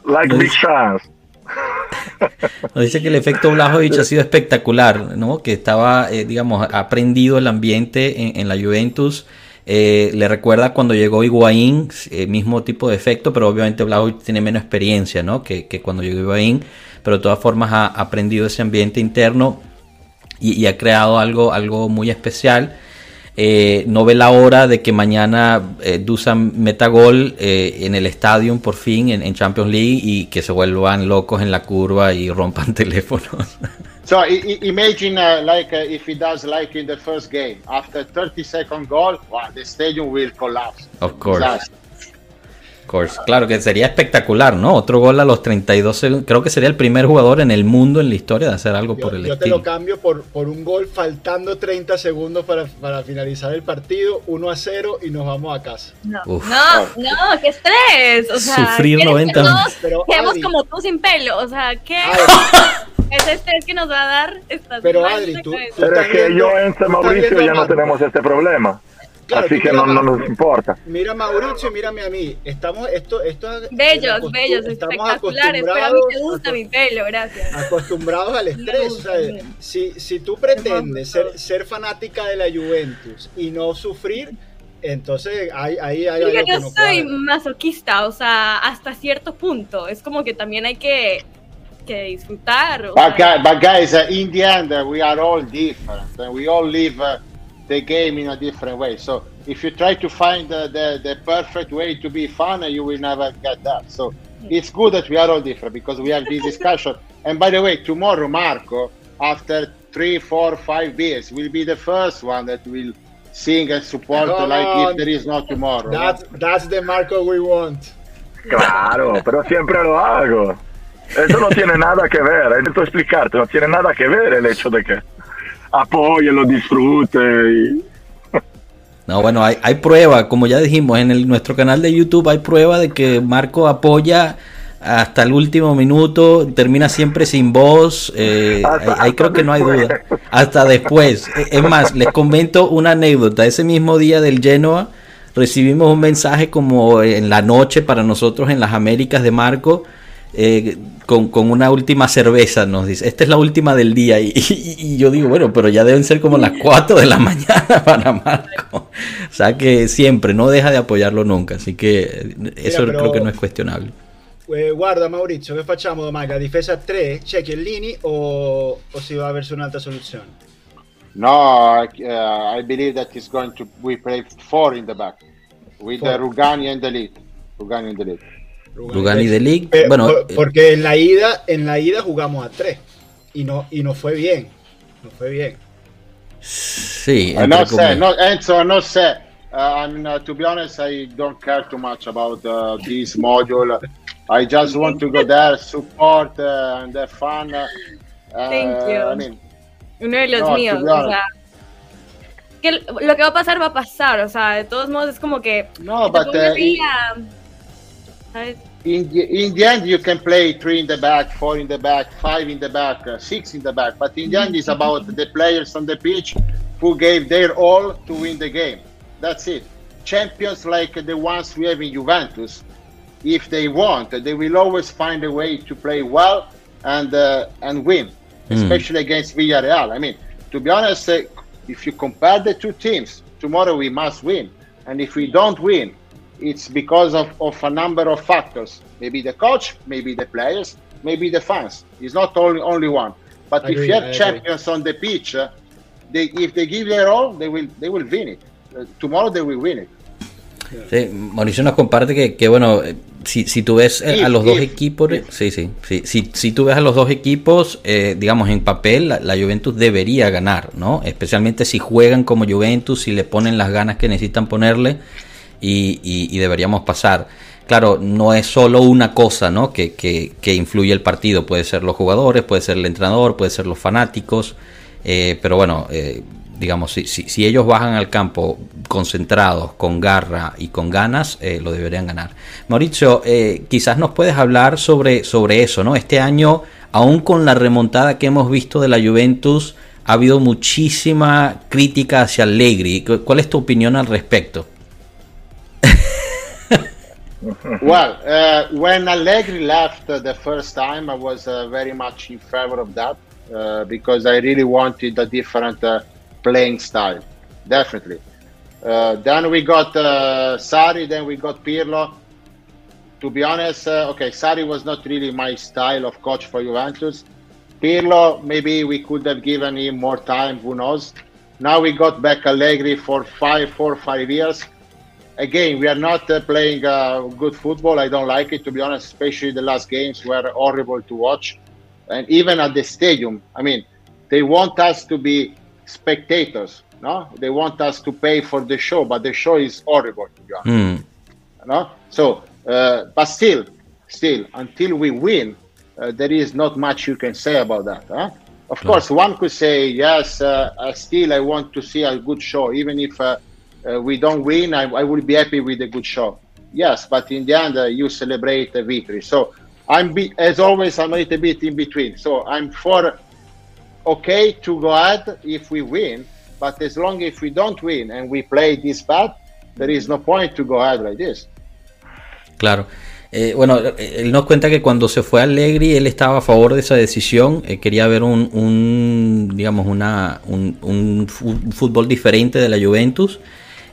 Like big Nos dice que el efecto Blajovic ha sido espectacular, ¿no? Que estaba, eh, digamos, aprendido el ambiente en, la Juventus. Eh, le recuerda cuando llegó Higuaín, el eh, mismo tipo de efecto, pero obviamente Blajovic tiene menos experiencia, ¿no? Que, cuando llegó Higuaín, pero de todas formas ha aprendido ese ambiente interno y, y ha creado algo, algo muy especial. Eh, no ve la hora de que mañana eh, Dusan meta gol eh, en el estadio por fin en, en, Champions League y que se vuelvan locos en la curva y rompan teléfonos. So imagine uh, like uh, if he does like in the first game after 30 second goal, wow, the stadium will collapse. Of course. Claro que sería espectacular, ¿no? Otro gol a los 32 segundos. Creo que sería el primer jugador en el mundo en la historia de hacer algo por el yo estilo. Yo te lo cambio por, por un gol faltando 30 segundos para, para, finalizar el partido, 1 a 0 y nos vamos a casa. No, no, no, qué estrés. O sea, Sufrir 90 minutos. Quedemos como tú sin pelo. O sea, ¿qué? Ese estrés que nos va a dar. Pero Adri, tú, Pero es que yo en Mauricio ya no tenemos este problema. Así que no, no, nos importa. Mira Mauricio, mírame a mí. Estamos, esto, esto bellos, bellos, espectaculares. Pero a mí me gusta mi pelo, gracias. Acostumbrados al estrés. si, si tú pretendes ser, ser fanática de la Juventus y no sufrir, entonces ahí hay, hay algo yo no soy masoquista, o sea, hasta cierto punto. Es como que también hay que que disfrutar. But, but, guys, uh, in the end, uh, we are all different. Uh, we all live uh, the game in a different way. So if you try to find the, the, the perfect way to be fun, you will never get that. So hmm. it's good that we are all different because we have this discussion. and by the way, tomorrow, Marco, after three, four, five beers, will be the first one that will sing and support like if there is no tomorrow. That's, that's the Marco we want. Claro, pero siempre lo hago. Eso no tiene nada que ver, intento explicarte, no tiene nada que ver el hecho de que apoye, lo disfrute. No, bueno, hay, hay prueba, como ya dijimos, en el, nuestro canal de YouTube hay prueba de que Marco apoya hasta el último minuto, termina siempre sin voz, eh, ahí, creo que no hay duda, hasta después. Eh, es más, les comento una anécdota, ese mismo día del Genoa recibimos un mensaje como en la noche para nosotros en las Américas de Marco, eh, con, con, una última cerveza, nos dice, esta es la última del día. Y, yo digo, bueno, pero ya deben ser como las 4 de la mañana para Marco. O sea que siempre, no deja de apoyarlo nunca. Así que eso creo que no es cuestionable. Eh, guarda Maurizio, che facciamo domani? La difesa 3, c'è Chiellini o, o si va a verso un'altra soluzione? No, uh, I believe that he's going to we play four in the back with the Rugani and the lead. Rugani and the lead. Rugani de League. Eh, bueno, porque en la ida, en la ida jugamos a tres y no y no fue bien, no fue bien. Sí. Uh, no sé, no, Enzo, no sé. Uh, I mean, uh, to be honest, I don't care too much about uh, this module. I just want to go there, support uh, and have fun. Uh, Thank you. I mean, Uno de los no, míos, o sea, que lo que va a pasar va a pasar, o sea, de todos modos es como que no, but, in the, in the end, you can play three in the back, four in the back, five in the back, uh, six in the back. But in the end, it's about the players on the pitch who gave their all to win the game. That's it. Champions like the ones we have in Juventus, if they want, they will always find a way to play well and uh, and win, mm. especially against Villarreal. I mean, to be honest, uh, if you compare the two teams, tomorrow we must win, and if we don't win, it's because of, of a number of factors. Maybe the coach, maybe the players, maybe the fans. It's not only only one. But I if agree, you have I champions agree. on the pitch, uh, they, if they give their all, they will they will win it. Uh, tomorrow they will win it. Sí, Mauricio nos comparte que, que bueno, eh, si, si tú ves eh, a los dos equipos, sí, sí, sí, si, si tú ves a los dos equipos, eh, digamos, en papel, la, Juventus debería ganar, ¿no? Especialmente si juegan como Juventus, si le ponen las ganas que necesitan ponerle y, y, deberíamos pasar. Claro, no es solo una cosa, ¿no? Que, que, que, influye el partido, puede ser los jugadores, puede ser el entrenador, puede ser los fanáticos, pero bueno, digamos, si, si, ellos bajan al campo concentrados, con garra y con ganas, eh, lo deberían ganar. Mauricio, eh, quizás nos puedes hablar sobre, sobre eso, ¿no? Este año, aún con la remontada que hemos visto de la Juventus, ha habido muchísima crítica hacia Allegri. ¿Cuál es tu opinión al respecto? Well, uh, when Allegri left the first time, I was uh, very much in favor of that uh, because I really wanted a different playing style, definitely. Uh, then we got uh, Sari, then we got Pirlo. To be honest, uh, okay, Sari was not really my style of coach for Juventus. Pirlo, maybe we could have given him more time, who knows. Now we got back Allegri for five, four, five years. Again, we are not uh, playing uh, good football. I don't like it, to be honest, especially the last games were horrible to watch. And even at the stadium, I mean, they want us to be spectators. No, they want us to pay for the show, but the show is horrible to be honest. Mm. No, so uh, but still, still, until we win, uh, there is not much you can say about that. Huh? Of no. course, one could say yes. Uh, still, I want to see a good show, even if uh, we don't win. I, I will be happy with a good show. Yes, but in the end, uh, you celebrate a victory. So I'm, be- as always, I'm a little bit in between. So I'm for okay to go ahead if we win, but as long if we don't win and we play this bad, there is no point to go ahead like this. Claro. Eh, bueno, él nos cuenta que cuando se fue a Allegri, él estaba a favor de esa decisión. Eh, quería ver un, un digamos, una, un, un, fútbol diferente de la Juventus.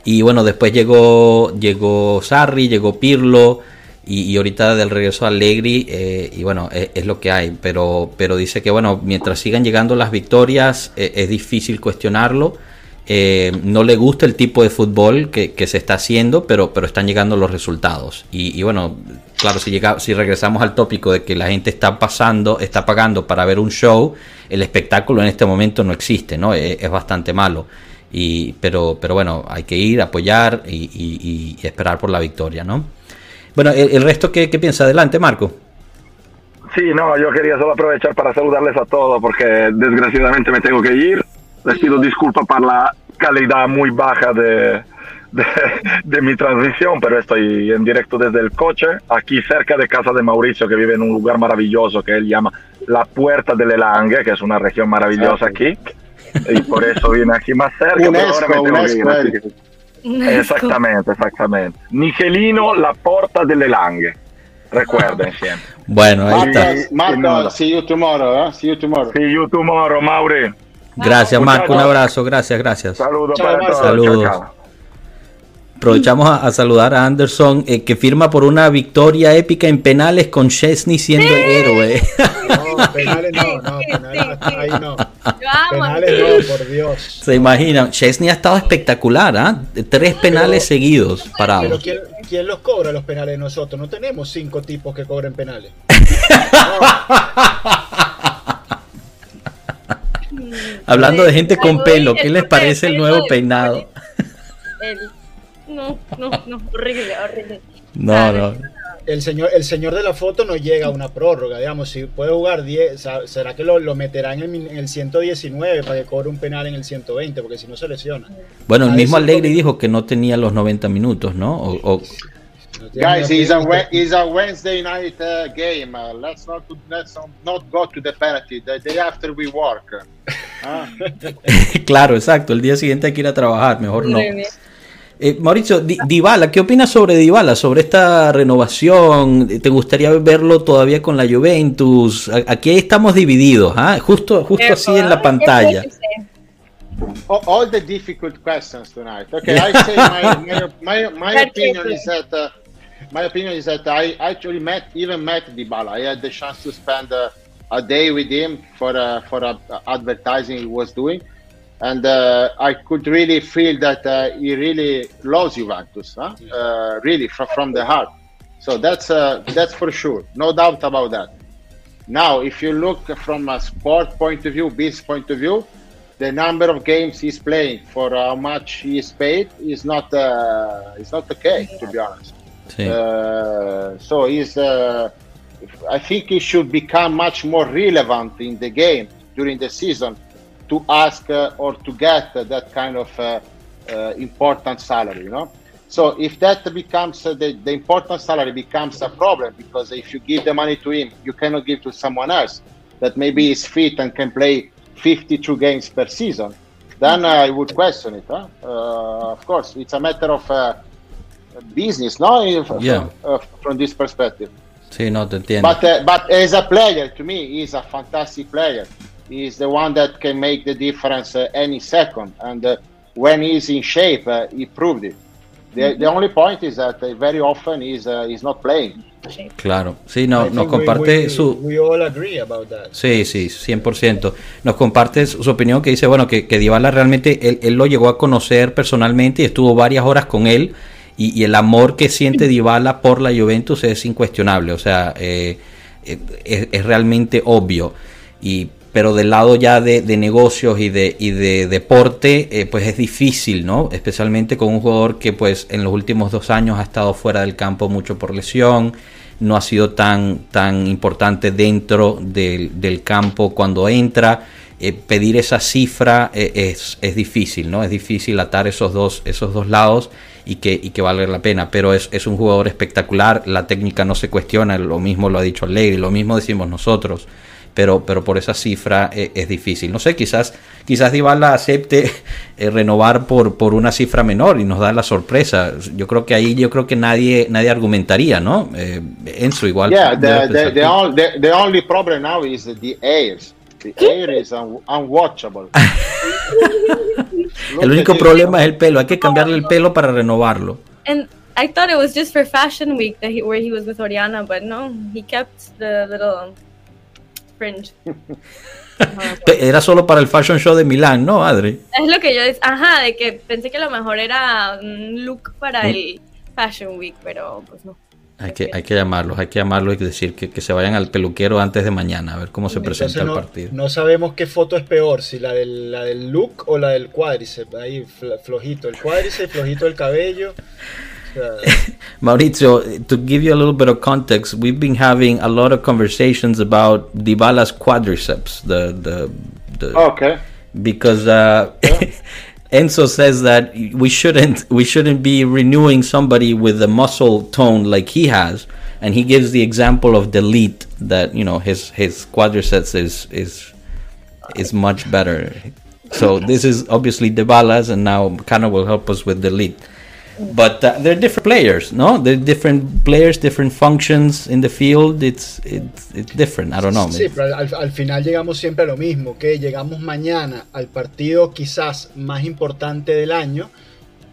Y bueno, después llegó, llegó Sarri, llegó Pirlo. Y, ahorita del regreso a Allegri, eh, y bueno, e, es, lo que hay, pero, pero dice que bueno, mientras sigan llegando las victorias, e, es difícil cuestionarlo. Eh, no le gusta el tipo de fútbol que, se está haciendo, pero, pero están llegando los resultados. Y, bueno, claro, si, llega, si regresamos al tópico de que la gente está pasando, está pagando para ver un show, el espectáculo en este momento no existe, ¿no? Es, es bastante malo. Y, pero, pero bueno, hay que ir, apoyar y, y esperar por la victoria, ¿no? Bueno, el, resto, ¿qué, ¿qué, piensa? Adelante, Marco. Sí, no, yo quería solo aprovechar para saludarles a todos porque desgraciadamente me tengo que ir. Les pido disculpas por la calidad muy baja de, de, mi transmisión, pero estoy en directo desde el coche, aquí cerca de casa de Mauricio, que vive en un lugar maravilloso que él llama la Puerta del Elangue, que es una región maravillosa aquí. Y por eso vine aquí más cerca. Exactamente, exactamente. Nigelino, la porta delle langhe. Recuerden siempre. Bueno, ahí está. Marco, see you tomorrow, ¿eh? See you tomorrow. See you tomorrow, Mauri. Gracias, Marco. Un abrazo. Gracias, gracias. Saludos para todos. Saludos. Aprovechamos a, saludar a Anderson, eh, que firma por una victoria épica en penales con Chesney siendo el héroe. No, penales no, no, penales ahí no. Penales no, por Dios. Se imaginan, Chesney ha estado espectacular, ¿ah? Tres penales seguidos parados. Pero ¿quién, los cobra los penales nosotros? No tenemos cinco tipos que cobren penales. Hablando de gente con pelo, ¿qué les parece el nuevo peinado? No, no, no, horrible, horrible. No, no. El señor, el señor de la foto no llega a una prórroga, digamos, si puede jugar 10, ¿será que lo, lo meterá en el, 119 para que cobre un penal en el 120? Porque si no se lesiona. Bueno, el mismo Allegri dijo que no tenía los 90 minutos, ¿no? O, Guys, it's a, it's a Wednesday night uh, game. Uh, let's not let's not go to the penalty. The day after we work. Ah. claro, exacto. El día siguiente hay que ir a trabajar. Mejor no. Eh, Mauricio, Dybala, ¿qué opinas sobre Dybala, sobre esta renovación? ¿Te gustaría verlo todavía con la Juventus? Aquí estamos divididos, ¿ah? justo, justo así en la pantalla. All the difficult questions tonight. Okay, I say my, my, my, opinion is that uh, my opinion is that I actually met even met Dybala. I had the chance to spend uh, a day with him for uh, for uh, advertising he was doing and uh, I could really feel that uh, he really loves Juventus, huh? uh, really from, from the heart. So that's uh, that's for sure, no doubt about that. Now, if you look from a sport point of view, business point of view, the number of games he's playing for how much he is paid is not uh, is not okay, to be honest. Uh, so he's. I think he should become much more relevant in the game during the season to ask uh, or to get that kind of uh, uh, important salary, you know. So if that becomes uh, the, the important salary becomes a problem because if you give the money to him, you cannot give to someone else that maybe is fit and can play 52 games per season, then I would question it. Huh? Uh, of course, it's a matter of uh, business, no? If, yeah. From, from, this perspective. Sí, no te entiendo. But, but as a player, to me, he's a fantastic player. Is the one that can make the difference uh, any second. And uh, when he's in shape, uh, he proved it. The, mm-hmm. the, only point is that uh, very often he's, uh, he's not playing. Claro, sí, no, nos comparte we, su... We all agree about that. Sí, sí, 100%. Nos comparte su, su opinión que dice, bueno, que, que Dybala realmente, él, él, lo llegó a conocer personalmente y estuvo varias horas con él y, y el amor que siente Dybala por la Juventus es incuestionable, o sea, eh, es, es realmente obvio. Y pero del lado ya de, negocios y de, y de deporte, eh, pues es difícil, ¿no? Especialmente con un jugador que pues en los últimos dos años ha estado fuera del campo mucho por lesión, no ha sido tan, tan importante dentro del, campo cuando entra. Eh, pedir esa cifra eh, es, es, difícil, ¿no? Es difícil atar esos dos, esos dos lados y que, y que valga la pena. Pero es, es, un jugador espectacular, la técnica no se cuestiona, lo mismo lo ha dicho Alegre, lo mismo decimos nosotros pero, pero por esa cifra eh, es difícil. No sé, quizás, quizás Dybala acepte eh, renovar por, por una cifra menor y nos da la sorpresa. Yo creo que ahí yo creo que nadie, nadie argumentaría, ¿no? Eh, Enzo igual. Yeah, the, the, the, all, the, the, only problem now is the airs. The air is un, unwatchable. el único problema es el pelo. Hay que cambiarle el pelo para renovarlo. And I thought it was just for Fashion Week that he, where he was with Oriana, but no, he kept the little Fringe. Era solo para el fashion show de Milán, ¿no, Adri? Es lo que yo decía, ajá, de que pensé que lo mejor era un look para ¿Mm? el Fashion Week, pero pues no. Hay que, hay que llamarlos, hay que llamarlos y decir que, que, se vayan al peluquero antes de mañana a ver cómo se presenta el partido. No sabemos qué foto es peor, si la del, la del look o la del cuádriceps. Ahí flojito el cuádriceps, flojito el cabello. Maurizio, to give you a little bit of context, we've been having a lot of conversations about Dybala's quadriceps. The the, the okay because uh, yeah. Enzo says that we shouldn't we shouldn't be renewing somebody with a muscle tone like he has, and he gives the example of Delete that you know his his quadriceps is is is much better. So this is obviously Dybala's, and now Cano will help us with Delete. But uh, they're different players, ¿no? They're different players, different functions in the field. It's, it's, it's different. I don't know. Sí, pero al, al, final llegamos siempre a lo mismo, que llegamos mañana al partido quizás más importante del año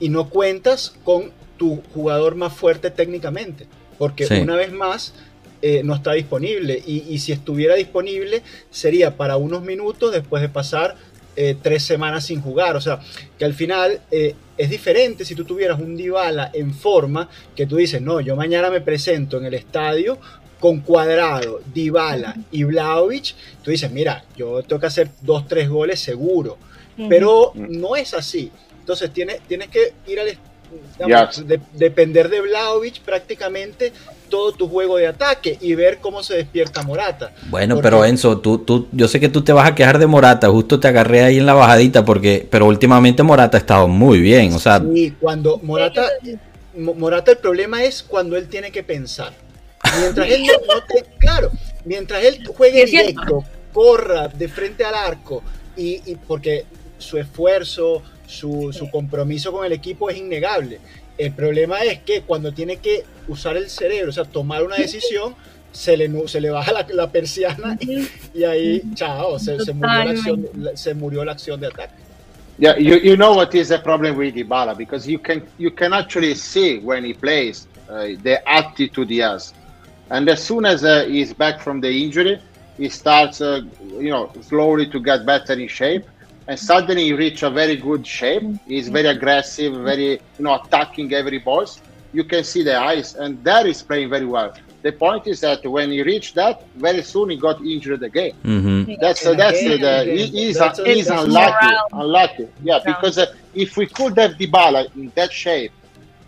y no cuentas con tu jugador más fuerte técnicamente, porque sí. una vez más eh, no está disponible y, y si estuviera disponible sería para unos minutos después de pasar eh, tres semanas sin jugar. O sea, que al final eh, es diferente si tú tuvieras un Dybala en forma, que tú dices, no, yo mañana me presento en el estadio con Cuadrado, Dybala y Vlaovic, tú dices, mira, yo tengo que hacer dos, tres goles seguro. Pero no es así. Entonces tienes, tienes que ir al depender de Vlaovic prácticamente todo tu juego de ataque y ver cómo se despierta Morata. Bueno, pero Enzo, tú, tú, yo sé que tú te vas a quejar de Morata, justo te agarré ahí en la bajadita, porque, pero últimamente Morata ha estado muy bien, o sea. Sí, cuando Morata, Morata el problema es cuando él tiene que pensar. Mientras él no, te, claro, mientras él juegue directo, corra de frente al arco y, y porque su esfuerzo, su, su compromiso con el equipo es innegable. El problema es que cuando tiene que usar el cerebro, o sea, tomar una decisión, se le, se le baja la, la persiana y, ahí, chao, se, se, murió la acción, se murió la acción de ataque. Yeah, you, you know what is the problem with Dybala because you can you can actually see when he plays uh, the attitude he has, and as soon as uh, he's back from the injury, he starts uh, you know slowly to get better in shape, and suddenly he reach a very good shape. He's very aggressive, very you know attacking every ball. You can see the eyes, and that is playing very well. The point is that when he reached that, very soon he got injured again. Mm-hmm. That's uh, that's uh, the, he, he's, that's a, he's unlucky, unlucky. Yeah, because uh, if we could have Dybala in that shape,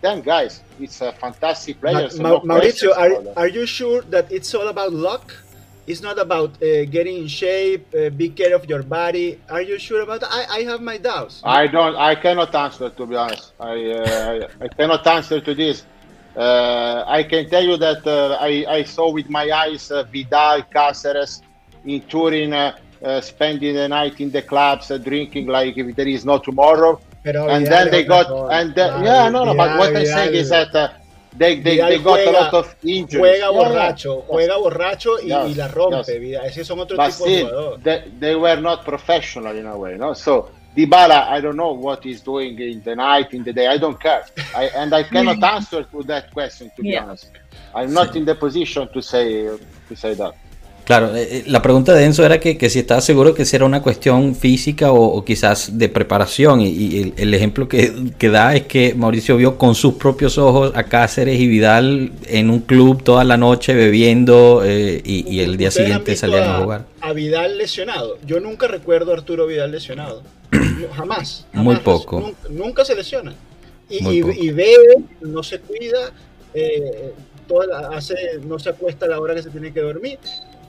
then guys, it's a fantastic player. Ma- Ma- Maurizio, are, are you sure that it's all about luck? It's not about uh, getting in shape, uh, be care of your body. Are you sure about that? I, I have my doubts. I don't. I cannot answer to be honest. I uh, I cannot answer to this. Uh, I can tell you that uh, I, I, saw with my eyes uh, Vidal, Cáceres in Turin spending the night in the clubs, drinking like if there is no tomorrow. Pero and then they got, and yeah, no, no, but what I'm saying is that they, they, they got juega, a lot of injuries. Juega borracho, yeah, juega borracho y, yes, y la rompe. Yes. Esos son otro but tipo still, de jugadores. They, they were not professional in a way, no? So Dybala, I don't know what he's doing in the night, in the day. I don't care, I, and I cannot mm. answer to that question. To be yeah. honest, I'm not sí. in the position to say to say that. Claro, eh, eh, la pregunta de Enzo era que, que si estaba seguro que si era una cuestión física o, o quizás de preparación. Y, y el, el, ejemplo que, que, da es que Mauricio vio con sus propios ojos a Cáceres y Vidal en un club toda la noche bebiendo eh, y, y, el día siguiente salían a, a, jugar. A Vidal lesionado. Yo nunca recuerdo a Arturo Vidal lesionado. jamás, jamás, Muy poco. Nunca, nunca se lesiona. Y, y, bebe, no se cuida, eh, toda hace, no se acuesta a la hora que se tiene que dormir.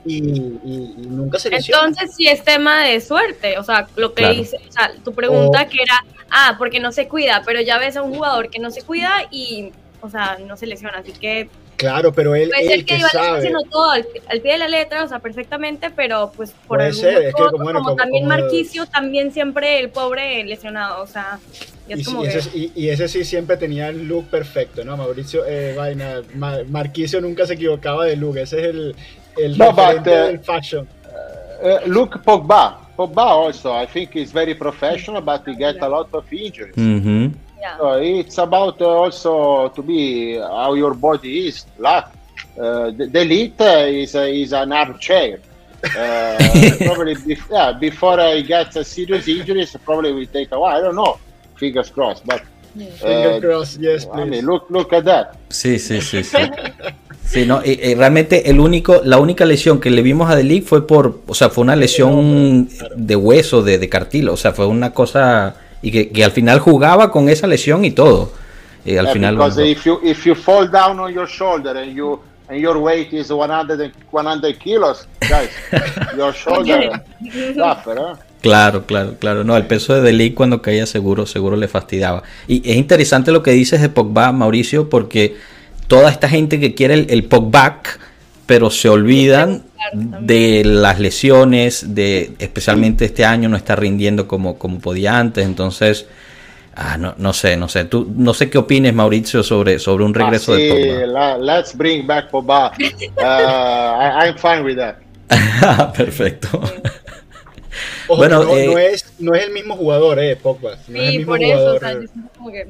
Y, y, nunca se lesiona. Entonces sí es tema de suerte, o sea, lo que claro. dice, o sea, tu pregunta o, que era, ah, porque no se cuida, pero ya ves a un jugador que no se cuida y, o sea, no se lesiona, así que Claro, pero él, Puede él ser que, que sabe. haciendo todo al, al, pie de la letra, o sea, perfectamente, pero pues por Puede ser, es que, como, bueno, como, también como... Marquicio, también siempre el pobre lesionado, o sea, y, es y, como ese, que... y, y, ese sí siempre tenía el look perfecto, ¿no? Mauricio, eh, vaina, Mar Marquicio nunca se equivocaba de look, ese es el, el no, but, uh, del fashion. Uh, look, Pogba, Pogba also, I think he's very professional, but he get a lot of injuries. Mm -hmm. Yeah. So it's about uh, also to be how your body is. Luck. Uh, the, the elite is is an armchair. Uh, probably bef- yeah, before I get a serious injuries, probably will take a while. I don't know. Fingers crossed, but. Yeah. Fingers crossed, yes, please. I mean, look, look at that. Sí, sí, sí, sí. Sí, no, y, y realmente el único, la única lesión que le vimos a Delic fue por, o sea, fue una lesión de hueso, de, de cartílago, o sea, fue una cosa y que, que, al final jugaba con esa lesión y todo. Y al yeah, final because if you if you fall down on your shoulder and you and your weight is 100 100 kilos, guys, your shoulder suffer, ¿eh? Claro, claro, claro. No, el peso de Delic cuando caía seguro, seguro le fastidiaba. Y es interesante lo que dices de Pogba, Mauricio, porque toda esta gente que quiere el, el Pogba, pero se olvidan de las lesiones, de especialmente este año no está rindiendo como, como podía antes, entonces ah, no, no sé, no sé, tú no sé qué opines Mauricio sobre, sobre un regreso ah, sí, de Pogba. let's bring back Pogba. Uh, I, I'm fine with that. Perfecto. Ojo, bueno, no, eh, no, es, no es el mismo jugador, eh, Pogba. No sí, es el mismo por jugador. eso, o sea, yo como que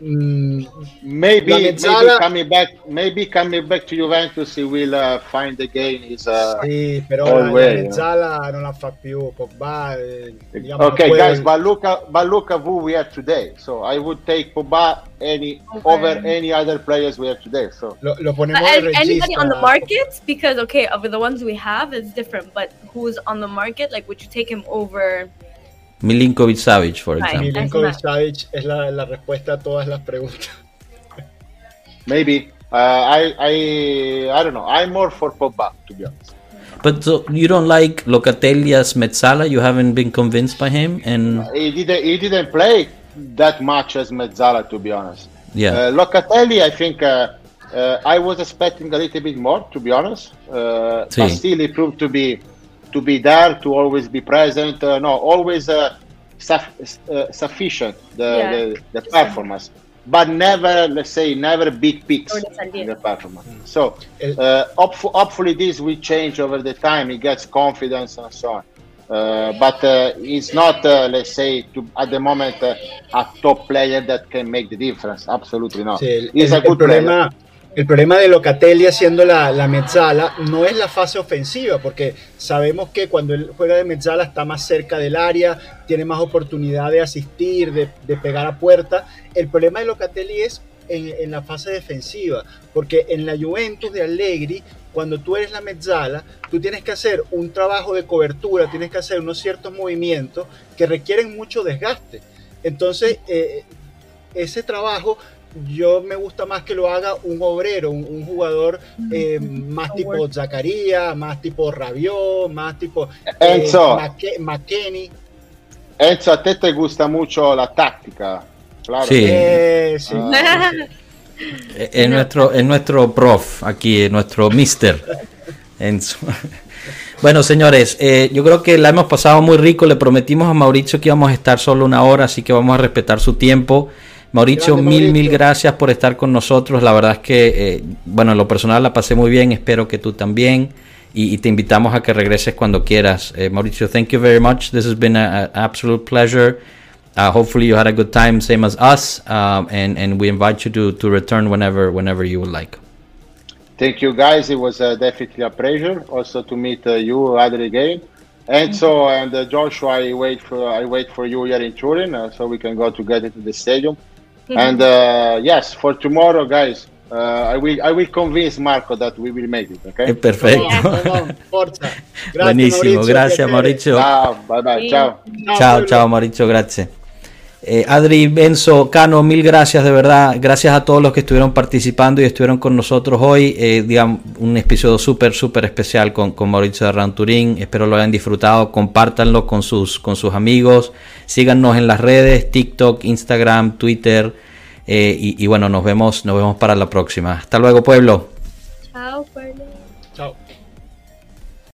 Mm, maybe, maybe coming back, maybe coming back to Juventus, he will uh, find again his. Uh, sì, però la way, Mezzala no? non la fa più. Pogba, eh, diciamo, okay, guys, but look, at, but look at who we have today. So I would take Pogba any okay. over any other players we have today. So lo, lo ponemos uh, anybody on the market because okay, of the ones we have, it's different. But who's on the market? Like, would you take him over? Milinkovic Savic, por ejemplo. Milinkovic Savic es la, la, respuesta a todas las preguntas. Maybe. Uh, I, I, I don't know. I'm more for Pogba, to be honest. But so you don't like Locatelli as Mezzala? You haven't been convinced by him? And he didn't. He didn't play that much as Mezzala, to be honest. Yeah. Uh, Locatelli, I think. Uh, uh, I was expecting a little bit more, to be honest. Uh, sí. But still, he proved to be to be there, to always be present. Uh, no, always uh, uh, sufficient the, yeah. the, the performance. But never let's say never big peaks in the performance. So uh, hopefully this will change over the time. He gets confidence and so on. Uh, but uh, it's not uh, let's say to, at the moment uh, a top player that can make the difference. Absolutely not. Sí, el, he's a good problema player El problema de Locatelli haciendo la, la mezzala no es la fase ofensiva, porque sabemos que cuando él juega de mezzala está más cerca del área, tiene más oportunidad de asistir, de, pegar a puerta. El problema de Locatelli es en, en, la fase defensiva, porque en la Juventus de Allegri, cuando tú eres la mezzala, tú tienes que hacer un trabajo de cobertura, tienes que hacer unos ciertos movimientos que requieren mucho desgaste. Entonces, eh, ese trabajo yo me gusta más que lo haga un obrero, un, jugador eh, más tipo Zacarías, más tipo Rabiot, más tipo eh, Enzo, McKenny. Enzo, a ti te gusta mucho la táctica. Claro. Sí. Eh, ah. es, nuestro, es nuestro prof aquí, es nuestro mister. Enzo. Bueno, señores, yo creo que la hemos pasado muy rico. Le prometimos a Mauricio que íbamos a estar solo una hora, así que vamos a respetar su tiempo. Mauricio, mil, mil gracias por estar con nosotros. La verdad es que, eh, bueno, en lo personal la pasé muy bien. Espero que tú también. Y, y te invitamos a que regreses cuando quieras. Eh, Mauricio, thank you very much. This has been an absolute pleasure. Uh, hopefully you had a good time, same as us. Um, and, and we invite you to, to return whenever, whenever you would like. Thank you, guys. It was uh, definitely a pleasure also to meet uh, you, Adri, again. And so, and uh, Joshua, I wait for I wait for you here in Turin, uh, so we can go together to the stadium. And uh, yes, for tomorrow, guys, uh, I will I will convince Marco that we will make it. Okay. Perfecto. Buenísimo, gracias Mauricio. Ciao, bye bye, ciao. Ciao, ciao Mauricio, gracias. Eh, Adri, Benzo, Cano, mil gracias de verdad. Gracias a todos los que estuvieron participando y estuvieron con nosotros hoy. Eh, digamos, un episodio súper, súper especial con, con Mauricio de Ranturín. Espero lo hayan disfrutado. Compártanlo con sus, con sus amigos. Síganos en las redes, TikTok, Instagram, Twitter. Eh, y, y, bueno, nos vemos, nos vemos para la próxima. Hasta luego, pueblo. Chao, pueblo.